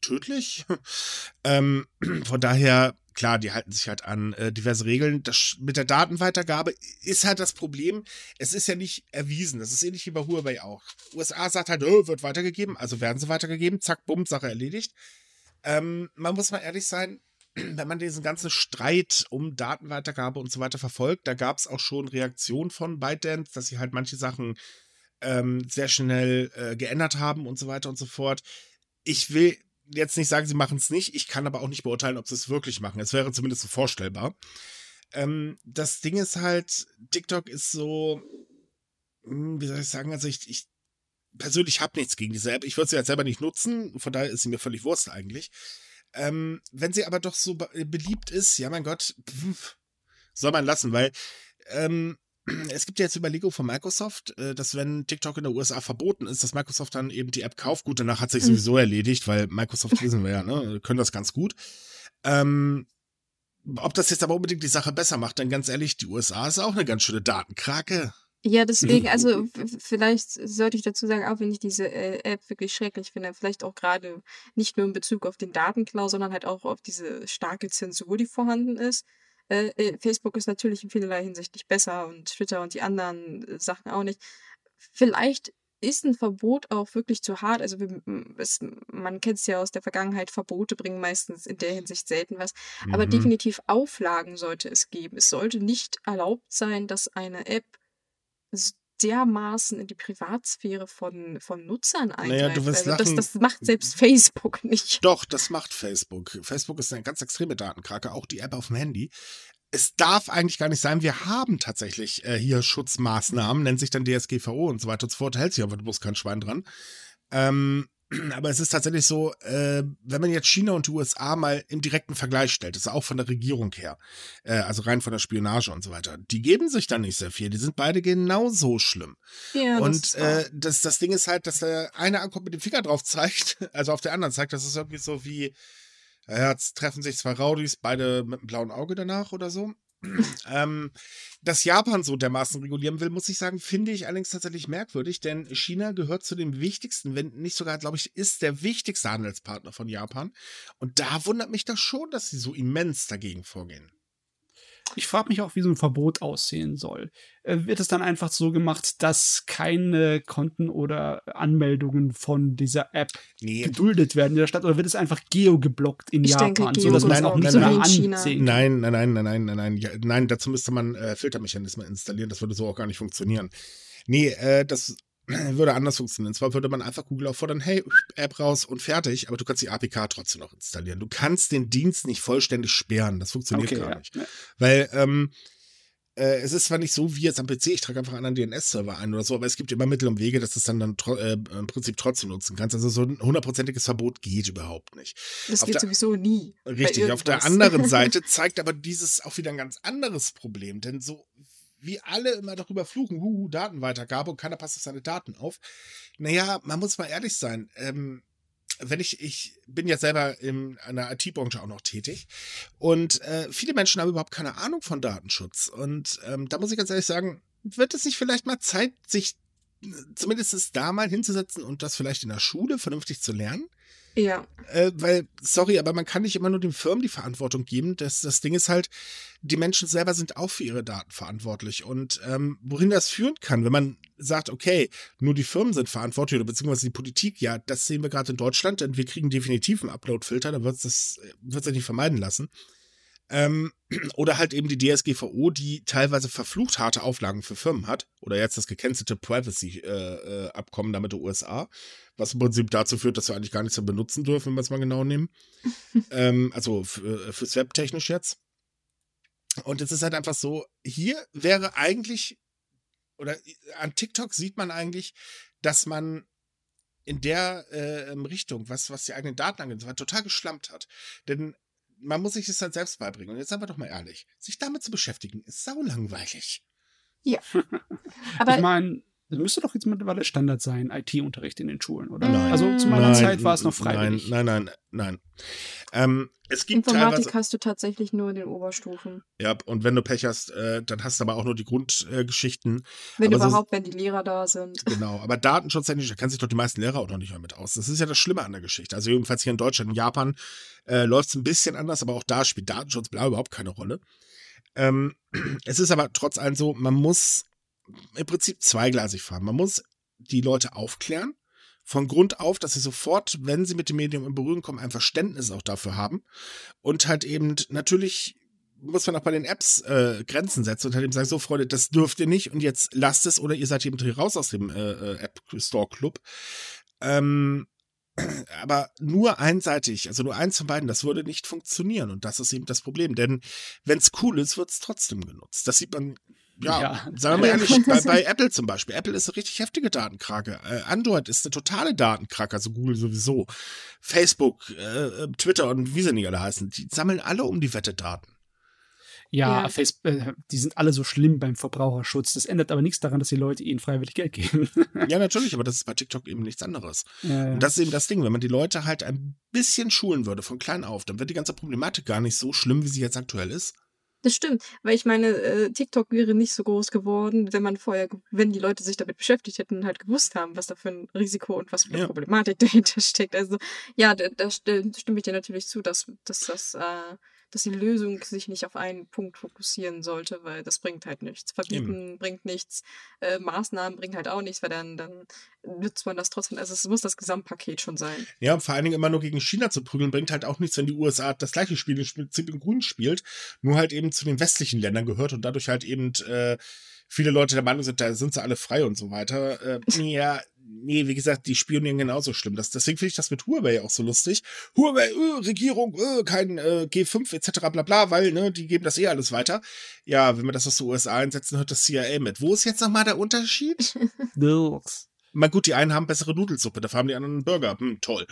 tödlich. ähm, von daher klar, die halten sich halt an äh, diverse Regeln. Das, mit der Datenweitergabe ist halt das Problem, es ist ja nicht erwiesen. Das ist ähnlich wie bei Huawei auch. USA sagt halt, oh, wird weitergegeben, also werden sie weitergegeben, zack, bumm, Sache erledigt. Ähm, man muss mal ehrlich sein, wenn man diesen ganzen Streit um Datenweitergabe und so weiter verfolgt, da gab es auch schon Reaktionen von ByteDance, dass sie halt manche Sachen ähm, sehr schnell äh, geändert haben und so weiter und so fort. Ich will jetzt nicht sagen, sie machen es nicht. Ich kann aber auch nicht beurteilen, ob sie es wirklich machen. Es wäre zumindest so vorstellbar. Ähm, das Ding ist halt, TikTok ist so, hm, wie soll ich sagen, also ich, ich persönlich habe nichts gegen diese App. Ich würde sie halt selber nicht nutzen, von daher ist sie mir völlig Wurst eigentlich. Ähm, wenn sie aber doch so beliebt ist, ja mein Gott, pff, soll man lassen, weil ähm, es gibt ja jetzt Überlegungen von Microsoft, äh, dass wenn TikTok in der USA verboten ist, dass Microsoft dann eben die App kauft. Gut, danach hat sich mhm. sowieso erledigt, weil Microsoft wissen wir ja, ne, können das ganz gut. Ähm, ob das jetzt aber unbedingt die Sache besser macht, denn ganz ehrlich, die USA ist auch eine ganz schöne Datenkrake. Ja, deswegen, also vielleicht sollte ich dazu sagen, auch wenn ich diese äh, App wirklich schrecklich finde, vielleicht auch gerade nicht nur in Bezug auf den Datenklau, sondern halt auch auf diese starke Zensur, die vorhanden ist. Äh, äh, Facebook ist natürlich in vielerlei Hinsicht nicht besser und Twitter und die anderen äh, Sachen auch nicht. Vielleicht ist ein Verbot auch wirklich zu hart. Also wir, es, man kennt es ja aus der Vergangenheit, Verbote bringen meistens in der Hinsicht selten was. Mhm. Aber definitiv Auflagen sollte es geben. Es sollte nicht erlaubt sein, dass eine App dermaßen in die Privatsphäre von, von Nutzern eingreift. Naja, du wirst also das, das macht selbst Facebook nicht. Doch, das macht Facebook. Facebook ist eine ganz extreme Datenkrake, auch die App auf dem Handy. Es darf eigentlich gar nicht sein. Wir haben tatsächlich äh, hier Schutzmaßnahmen, nennt sich dann DSGVO und so weiter und so fort. Hält sich aber bloß kein Schwein dran. Ähm, aber es ist tatsächlich so, äh, wenn man jetzt China und die USA mal im direkten Vergleich stellt, das ist auch von der Regierung her, äh, also rein von der Spionage und so weiter, die geben sich da nicht sehr viel. Die sind beide genauso schlimm. Ja, und das, äh, das, das Ding ist halt, dass der eine ankommt mit dem Finger drauf zeigt, also auf der anderen zeigt, das ist irgendwie so wie, ja, jetzt treffen sich zwei Raudis, beide mit einem blauen Auge danach oder so ähm, dass Japan so dermaßen regulieren will, muss ich sagen, finde ich allerdings tatsächlich merkwürdig, denn China gehört zu den wichtigsten, wenn nicht sogar, glaube ich, ist der wichtigste Handelspartner von Japan. Und da wundert mich das schon, dass sie so immens dagegen vorgehen. Ich frage mich auch, wie so ein Verbot aussehen soll. Äh, wird es dann einfach so gemacht, dass keine Konten oder Anmeldungen von dieser App nee. geduldet werden in der Stadt oder wird es einfach geogeblockt in ich Japan, denke, so dass man es auch nicht mehr ansehen Nein, nein, nein, nein, nein, nein, nein, ja, nein, dazu müsste man äh, Filtermechanismen installieren, das würde so auch gar nicht funktionieren. Nee, äh, das würde anders funktionieren. Und zwar würde man einfach Google auffordern, hey, App raus und fertig, aber du kannst die APK trotzdem noch installieren. Du kannst den Dienst nicht vollständig sperren. Das funktioniert okay, gar ja. nicht. Weil ähm, äh, es ist zwar nicht so wie jetzt am PC, ich trage einfach einen anderen DNS-Server ein oder so, aber es gibt immer Mittel und Wege, dass du es dann, dann äh, im Prinzip trotzdem nutzen kannst. Also so ein hundertprozentiges Verbot geht überhaupt nicht. Das auf geht der, sowieso nie. Richtig. Auf der anderen Seite zeigt aber dieses auch wieder ein ganz anderes Problem, denn so wie alle immer darüber fluchen, huhu, Datenweitergabe und keiner passt auf seine Daten auf. Naja, man muss mal ehrlich sein. Ähm, wenn ich, ich bin ja selber in einer IT-Branche auch noch tätig und äh, viele Menschen haben überhaupt keine Ahnung von Datenschutz. Und ähm, da muss ich ganz ehrlich sagen, wird es nicht vielleicht mal Zeit, sich äh, zumindest da mal hinzusetzen und das vielleicht in der Schule vernünftig zu lernen? Ja. Äh, weil, sorry, aber man kann nicht immer nur den Firmen die Verantwortung geben. Das, das Ding ist halt, die Menschen selber sind auch für ihre Daten verantwortlich. Und ähm, wohin das führen kann, wenn man sagt, okay, nur die Firmen sind verantwortlich oder beziehungsweise die Politik, ja, das sehen wir gerade in Deutschland, denn wir kriegen definitiv einen Upload-Filter, da wird es sich nicht vermeiden lassen. Ähm, oder halt eben die DSGVO, die teilweise verflucht harte Auflagen für Firmen hat. Oder jetzt das gekennzelte Privacy-Abkommen äh, äh, da mit der USA, was im Prinzip dazu führt, dass wir eigentlich gar nichts mehr benutzen dürfen, wenn wir es mal genau nehmen. ähm, also äh, fürs Web technisch jetzt. Und es ist halt einfach so, hier wäre eigentlich, oder an TikTok sieht man eigentlich, dass man in der äh, Richtung, was, was die eigenen Daten angeht, total geschlampt hat. Denn man muss sich das halt selbst beibringen. Und jetzt sagen wir doch mal ehrlich, sich damit zu beschäftigen, ist saulangweilig. Ja. Aber ich meine, müsste doch jetzt mittlerweile Standard sein, IT-Unterricht in den Schulen, oder? Nein, also zu meiner nein, Zeit war es noch freiwillig. Nein, nein, nein, nein. Ähm, es gibt Informatik hast du tatsächlich nur in den Oberstufen. Ja, und wenn du Pech hast, äh, dann hast du aber auch nur die Grundgeschichten. Äh, wenn aber überhaupt, so, wenn die Lehrer da sind. Genau, aber datenschutztechnisch, da kennen sich doch die meisten Lehrer auch noch nicht mal mit aus. Das ist ja das Schlimme an der Geschichte. Also jedenfalls hier in Deutschland, in Japan äh, läuft es ein bisschen anders, aber auch da spielt Datenschutz bla überhaupt keine Rolle. Ähm, es ist aber trotz allem so, man muss im Prinzip zweigleisig fahren. Man muss die Leute aufklären, von Grund auf, dass sie sofort, wenn sie mit dem Medium in Berührung kommen, ein Verständnis auch dafür haben. Und halt eben natürlich muss man auch bei den Apps äh, Grenzen setzen und halt eben sagen, so Freunde, das dürft ihr nicht und jetzt lasst es oder ihr seid eben raus aus dem äh, äh, App Store Club. Ähm, aber nur einseitig, also nur eins von beiden, das würde nicht funktionieren und das ist eben das Problem, denn wenn es cool ist, wird es trotzdem genutzt. Das sieht man ja, ja, sagen wir mal ehrlich, bei, bei, Apple zum Beispiel. Apple ist eine richtig heftige Datenkrake. Äh, Android ist eine totale Datenkrake, also Google sowieso. Facebook, äh, äh, Twitter und wie sie nicht alle heißen, die sammeln alle um die Wette Daten. Ja, ja. Facebook, äh, die sind alle so schlimm beim Verbraucherschutz. Das ändert aber nichts daran, dass die Leute ihnen freiwillig Geld geben. ja, natürlich, aber das ist bei TikTok eben nichts anderes. Ja, und das ist eben das Ding, wenn man die Leute halt ein bisschen schulen würde, von klein auf, dann wird die ganze Problematik gar nicht so schlimm, wie sie jetzt aktuell ist. Das stimmt, weil ich meine, äh, TikTok wäre nicht so groß geworden, wenn man vorher, wenn die Leute sich damit beschäftigt hätten und halt gewusst haben, was da für ein Risiko und was für eine ja. Problematik dahinter steckt. Also ja, da, da, stimme ich dir natürlich zu, dass, dass das äh, dass die Lösung sich nicht auf einen Punkt fokussieren sollte, weil das bringt halt nichts. Verbieten Eben. bringt nichts, äh, Maßnahmen bringen halt auch nichts, weil dann, dann nützt man das trotzdem. Also es muss das Gesamtpaket schon sein. Ja, vor allen Dingen immer nur gegen China zu prügeln, bringt halt auch nichts, wenn die USA das gleiche Spiel im Prinzip in Grün spielt, nur halt eben zu den westlichen Ländern gehört und dadurch halt eben äh, viele Leute der Meinung sind, da sind sie alle frei und so weiter. Äh, ja, nee, wie gesagt, die spionieren genauso schlimm. Das, deswegen finde ich das mit Huawei auch so lustig. Huawei, äh, Regierung, äh, kein äh, G5 etc. bla bla, weil, ne, die geben das eh alles weiter. Ja, wenn wir das aus den USA einsetzen, hört das CIA mit. Wo ist jetzt nochmal der Unterschied? Nirgends. Mal gut, die einen haben bessere Nudelsuppe, dafür haben die anderen einen Burger. Hm, toll.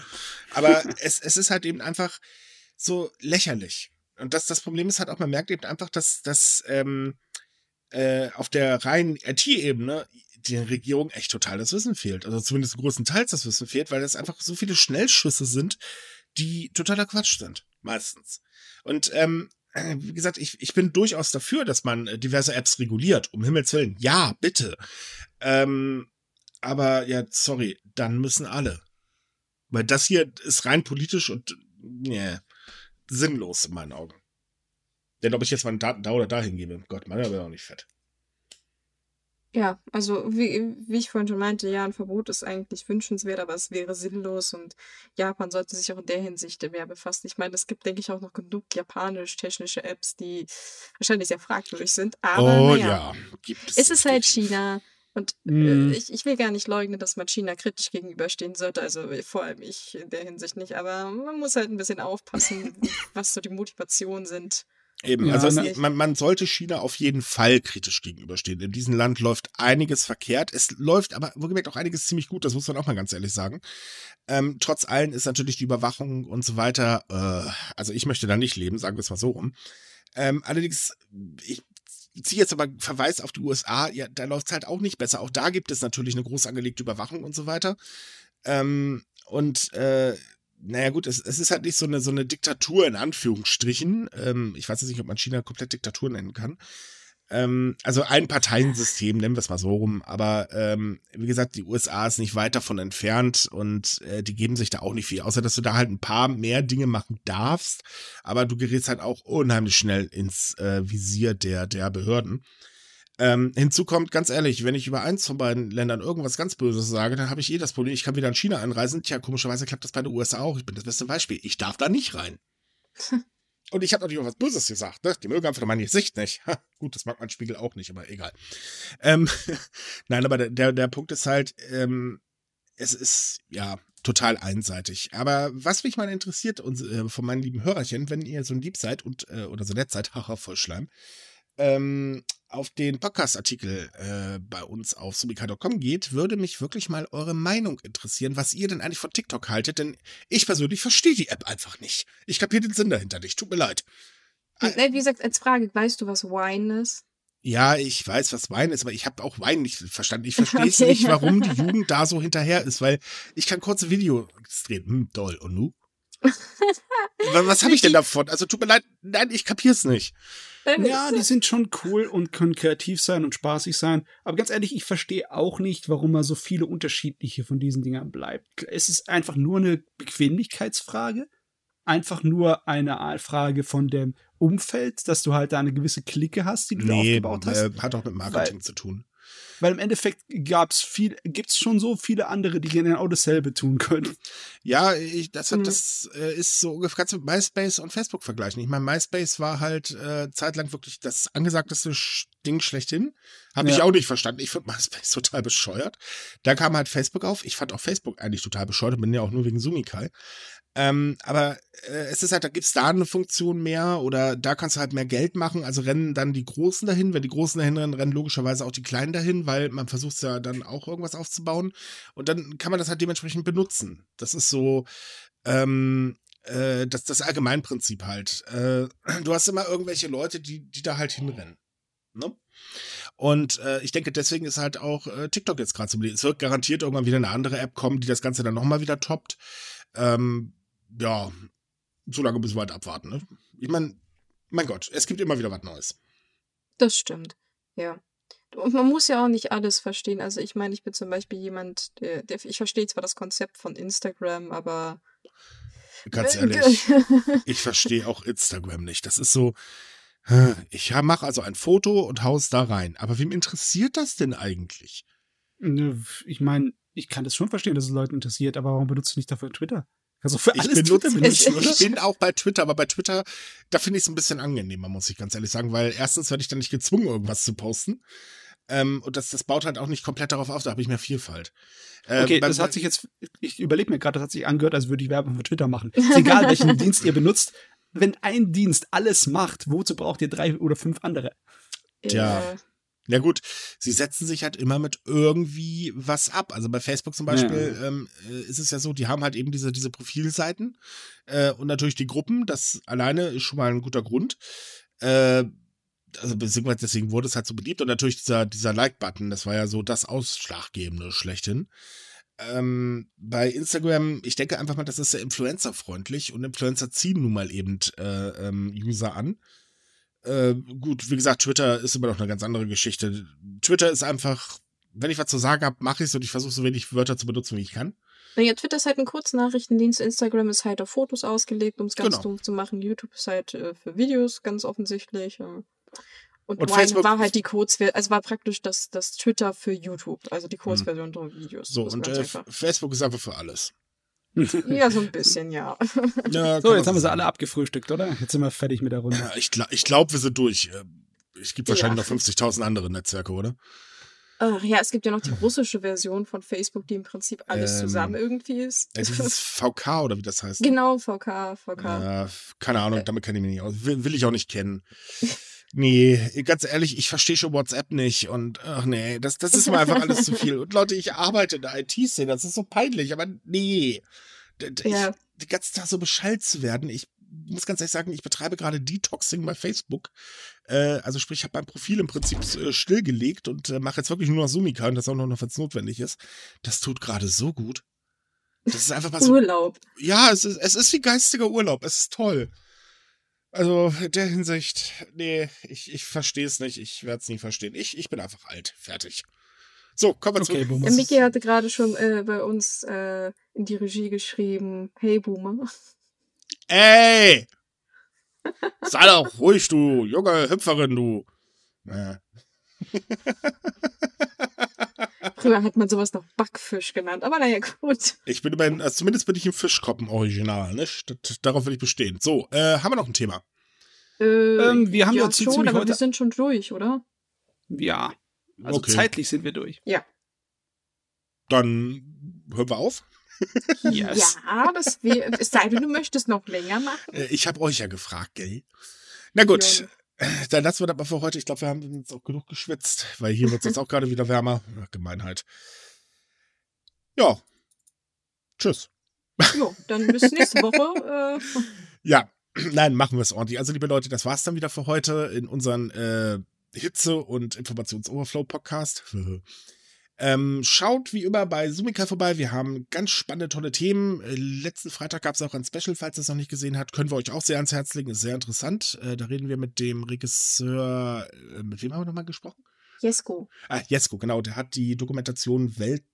Aber es, es ist halt eben einfach so lächerlich. Und das, das Problem ist halt auch, man merkt eben einfach, dass, dass ähm, äh, auf der reinen IT-Ebene der Regierung echt total das Wissen fehlt. Also zumindest größtenteils das Wissen fehlt, weil das einfach so viele Schnellschüsse sind, die totaler Quatsch sind. Meistens. Und ähm, wie gesagt, ich, ich bin durchaus dafür, dass man äh, diverse Apps reguliert, um Himmels Willen. Ja, bitte. Ähm, aber ja, sorry, dann müssen alle. Weil das hier ist rein politisch und nee, sinnlos in meinen Augen. Denn ob ich jetzt meine Daten da oder da hingebe, Gott, meine wäre auch nicht fett. Ja, also wie, wie ich vorhin schon meinte, ja, ein Verbot ist eigentlich wünschenswert, aber es wäre sinnlos und Japan sollte sich auch in der Hinsicht mehr befassen. Ich meine, es gibt, denke ich, auch noch genug japanisch-technische Apps, die wahrscheinlich sehr fragwürdig sind, aber oh naja, ja, gibt es. Es ist halt China und mm. äh, ich, ich will gar nicht leugnen, dass man China kritisch gegenüberstehen sollte, also vor allem ich in der Hinsicht nicht, aber man muss halt ein bisschen aufpassen, was so die Motivationen sind. Eben, ja, also es, man, man sollte China auf jeden Fall kritisch gegenüberstehen. In diesem Land läuft einiges verkehrt. Es läuft aber, wohlgemerkt, auch einiges ziemlich gut, das muss man auch mal ganz ehrlich sagen. Ähm, trotz allem ist natürlich die Überwachung und so weiter, äh, also ich möchte da nicht leben, sagen wir es mal so rum. Ähm, allerdings, ich ziehe jetzt aber Verweis auf die USA, ja, da läuft es halt auch nicht besser. Auch da gibt es natürlich eine groß angelegte Überwachung und so weiter. Ähm, und äh, naja gut, es, es ist halt nicht so eine, so eine Diktatur in Anführungsstrichen. Ähm, ich weiß jetzt nicht, ob man China komplett Diktatur nennen kann. Ähm, also ein Parteiensystem, nennen wir es mal so rum. Aber ähm, wie gesagt, die USA ist nicht weit davon entfernt und äh, die geben sich da auch nicht viel, außer dass du da halt ein paar mehr Dinge machen darfst. Aber du gerätst halt auch unheimlich schnell ins äh, Visier der, der Behörden. Ähm, hinzu kommt, ganz ehrlich, wenn ich über eins von beiden Ländern irgendwas ganz Böses sage, dann habe ich eh das Problem, ich kann wieder in China einreisen. Tja, komischerweise klappt das bei den USA auch. Ich bin das beste Beispiel. Ich darf da nicht rein. Und ich habe natürlich auch was Böses gesagt, ne? Die mögen einfach meine Sicht nicht. Ha, gut, das mag mein Spiegel auch nicht, aber egal. Ähm, Nein, aber der, der Punkt ist halt, ähm, es ist, ja, total einseitig. Aber was mich mal interessiert und, äh, von meinen lieben Hörerchen, wenn ihr so ein Lieb seid und, äh, oder so nett seid, haha, voll Schleim, ähm, auf den Podcast-Artikel äh, bei uns auf subika.com geht, würde mich wirklich mal eure Meinung interessieren, was ihr denn eigentlich von TikTok haltet, denn ich persönlich verstehe die App einfach nicht. Ich kapiere den Sinn dahinter nicht, tut mir leid. Wie gesagt, als Frage, weißt du, was Wine ist? Ja, ich weiß, was Wein ist, aber ich habe auch Wein nicht verstanden. Ich verstehe okay. nicht, warum die Jugend da so hinterher ist, weil ich kann kurze Videos drehen. Hm, toll. Und nu? was habe ich denn davon? Also tut mir leid, nein, ich kapier's nicht. Ja, die sind schon cool und können kreativ sein und spaßig sein. Aber ganz ehrlich, ich verstehe auch nicht, warum man so viele unterschiedliche von diesen Dingern bleibt. Es ist einfach nur eine Bequemlichkeitsfrage. Einfach nur eine Frage von dem Umfeld, dass du halt da eine gewisse Clique hast, die du nee, da aufgebaut hast. Äh, hat auch mit Marketing Weil, zu tun. Weil im Endeffekt gab's viel, gibt's schon so viele andere, die genau dasselbe tun können. Ja, ich, das, mhm. das äh, ist so ungefähr, kannst du MySpace und Facebook vergleichen. Ich meine, MySpace war halt äh, zeitlang wirklich das angesagteste Ding schlechthin. Habe ja. ich auch nicht verstanden. Ich finde MySpace total bescheuert. Da kam halt Facebook auf. Ich fand auch Facebook eigentlich total bescheuert. Bin ja auch nur wegen Sumikai. Ähm, aber äh, es ist halt, da gibt's da eine Funktion mehr oder da kannst du halt mehr Geld machen. Also rennen dann die Großen dahin. Wenn die Großen dahin rennen, rennen logischerweise auch die Kleinen dahin, weil man versucht ja dann auch irgendwas aufzubauen. Und dann kann man das halt dementsprechend benutzen. Das ist so, ähm, äh, das, das Allgemeinprinzip halt. Äh, du hast immer irgendwelche Leute, die, die da halt hinrennen. Ne? Und äh, ich denke, deswegen ist halt auch äh, TikTok jetzt gerade so. Es wird garantiert irgendwann wieder eine andere App kommen, die das Ganze dann nochmal wieder toppt. Ähm, ja, so lange müssen wir halt abwarten. Ne? Ich meine, mein Gott, es gibt immer wieder was Neues. Das stimmt, ja. Und man muss ja auch nicht alles verstehen. Also ich meine, ich bin zum Beispiel jemand, der, der ich verstehe zwar das Konzept von Instagram, aber ganz ehrlich, ich verstehe auch Instagram nicht. Das ist so, ich mache also ein Foto und haus da rein. Aber wem interessiert das denn eigentlich? Ne, ich meine, ich kann das schon verstehen, dass es Leute interessiert, aber warum benutzt du nicht dafür Twitter? Also für alles ich benutze, Twitter ich, ich bin auch bei Twitter, aber bei Twitter, da finde ich es ein bisschen angenehmer, muss ich ganz ehrlich sagen, weil erstens werde ich dann nicht gezwungen, irgendwas zu posten. Ähm, und das, das baut halt auch nicht komplett darauf auf, da habe ich mehr Vielfalt. Ähm, okay, das hat sich jetzt, ich überlege mir gerade, das hat sich angehört, als würde ich Werbung für Twitter machen. Ist egal, welchen Dienst ihr benutzt. Wenn ein Dienst alles macht, wozu braucht ihr drei oder fünf andere? Ja. Ja gut, sie setzen sich halt immer mit irgendwie was ab. Also bei Facebook zum Beispiel ja. ähm, äh, ist es ja so, die haben halt eben diese, diese Profilseiten äh, und natürlich die Gruppen. Das alleine ist schon mal ein guter Grund. Äh, also beziehungsweise deswegen wurde es halt so beliebt und natürlich dieser, dieser Like-Button, das war ja so das Ausschlaggebende schlechthin. Ähm, bei Instagram, ich denke einfach mal, das ist sehr influencerfreundlich und Influencer ziehen nun mal eben äh, ähm, User an. Äh, gut, wie gesagt, Twitter ist immer noch eine ganz andere Geschichte. Twitter ist einfach, wenn ich was zu sagen habe, mache ich es und ich versuche so wenig Wörter zu benutzen, wie ich kann. Naja, Twitter ist halt ein Kurznachrichtendienst, Instagram ist halt auf Fotos ausgelegt, um es ganz genau. doof zu machen. YouTube ist halt äh, für Videos, ganz offensichtlich. Und, und Facebook war halt die Kurzversion, also war praktisch das, das Twitter für YouTube, also die hm. Kurzversion mhm. der Videos. So, und äh, Facebook ist einfach für alles. Ja, so ein bisschen, ja. ja so, jetzt haben wir sie alle abgefrühstückt, oder? Jetzt sind wir fertig mit der Runde. Ja, ich glaube, ich glaub, wir sind durch. Es gibt wahrscheinlich ja. noch 50.000 andere Netzwerke, oder? Ach, ja, es gibt ja noch die russische Version von Facebook, die im Prinzip alles ähm, zusammen irgendwie ist. Ja, dieses VK oder wie das heißt. Genau, VK, VK. Ja, keine Ahnung, äh. damit kenne ich mich nicht aus. Will, will ich auch nicht kennen. Nee, ganz ehrlich, ich verstehe schon WhatsApp nicht und ach nee, das, das ist mir einfach alles zu viel. Und Leute, ich arbeite in der IT-Szene, das ist so peinlich, aber nee. Ich, ja. Die ganze Tag so beschallt zu werden, ich muss ganz ehrlich sagen, ich betreibe gerade Detoxing bei Facebook. Äh, also sprich, ich habe mein Profil im Prinzip äh, stillgelegt und äh, mache jetzt wirklich nur noch Sumika und das auch noch, wenn es notwendig ist. Das tut gerade so gut. Das ist einfach mal so. Urlaub. Ja, es ist, es ist wie geistiger Urlaub. Es ist toll. Also in der Hinsicht, nee, ich, ich verstehe es nicht. Ich werde es nie verstehen. Ich, ich bin einfach alt. Fertig. So, kommen wir Okay, zu. Boomer. Ja, Miki hatte gerade schon äh, bei uns äh, in die Regie geschrieben, hey Boomer. Ey! Sei doch ruhig, du junge Hüpferin, du. Naja. Früher hat man sowas noch Backfisch genannt, aber naja, gut. Ich bin immerhin, also zumindest bin ich im Fischkoppen-Original, ne? Darauf will ich bestehen. So, äh, haben wir noch ein Thema? Äh, Ähm, wir haben ja ja zu- schon, ziemlich aber heute- wir sind schon durch, oder? Ja. Also Okay. zeitlich sind wir durch. Dann hören wir auf. Yes. Ja, das wär, es sei denn, du möchtest noch länger machen. Äh, ich habe euch ja gefragt, gell? Na gut, Ja. Dann lassen wir das mal für heute. Ich glaube, wir haben jetzt auch genug geschwitzt, weil hier wird es jetzt auch gerade wieder wärmer. Ach, Gemeinheit. Ja. Tschüss. Jo, dann bis nächste Woche. Äh, Ja, nein, machen wir es ordentlich. Also, liebe Leute, das war's dann wieder für heute in unseren äh, Hitze- und Informations-Overflow-Podcast. ähm, schaut wie immer bei Sumika vorbei. Wir haben ganz spannende, tolle Themen. Äh, letzten Freitag gab es auch ein Special, falls ihr es noch nicht gesehen habt. Können wir euch auch sehr ans Herz legen. Ist sehr interessant. Äh, da reden wir mit dem Regisseur. Äh, mit wem haben wir nochmal gesprochen? Jesko, Ah, Jesko, genau. Der hat die Dokumentation Welt.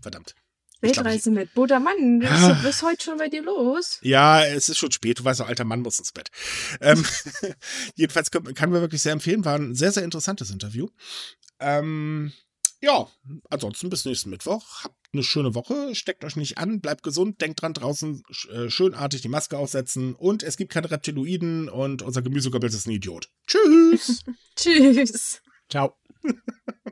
Verdammt. Glaub, Weltreise mit Buddha Mann. Was Ah. ist heute schon bei dir los? Ja, es ist schon spät. Du weißt, ein alter Mann muss ins Bett. ähm, jedenfalls kann, kann man wirklich sehr empfehlen. War ein sehr, sehr interessantes Interview. Ähm, ja, ansonsten bis nächsten Mittwoch. Habt eine schöne Woche. Steckt euch nicht an. Bleibt gesund. Denkt dran, draußen äh, schönartig die Maske aufsetzen. Und es gibt keine Reptiloiden. Und unser Gemüsegobbels ist ein Idiot. Tschüss. Tschüss. Ciao.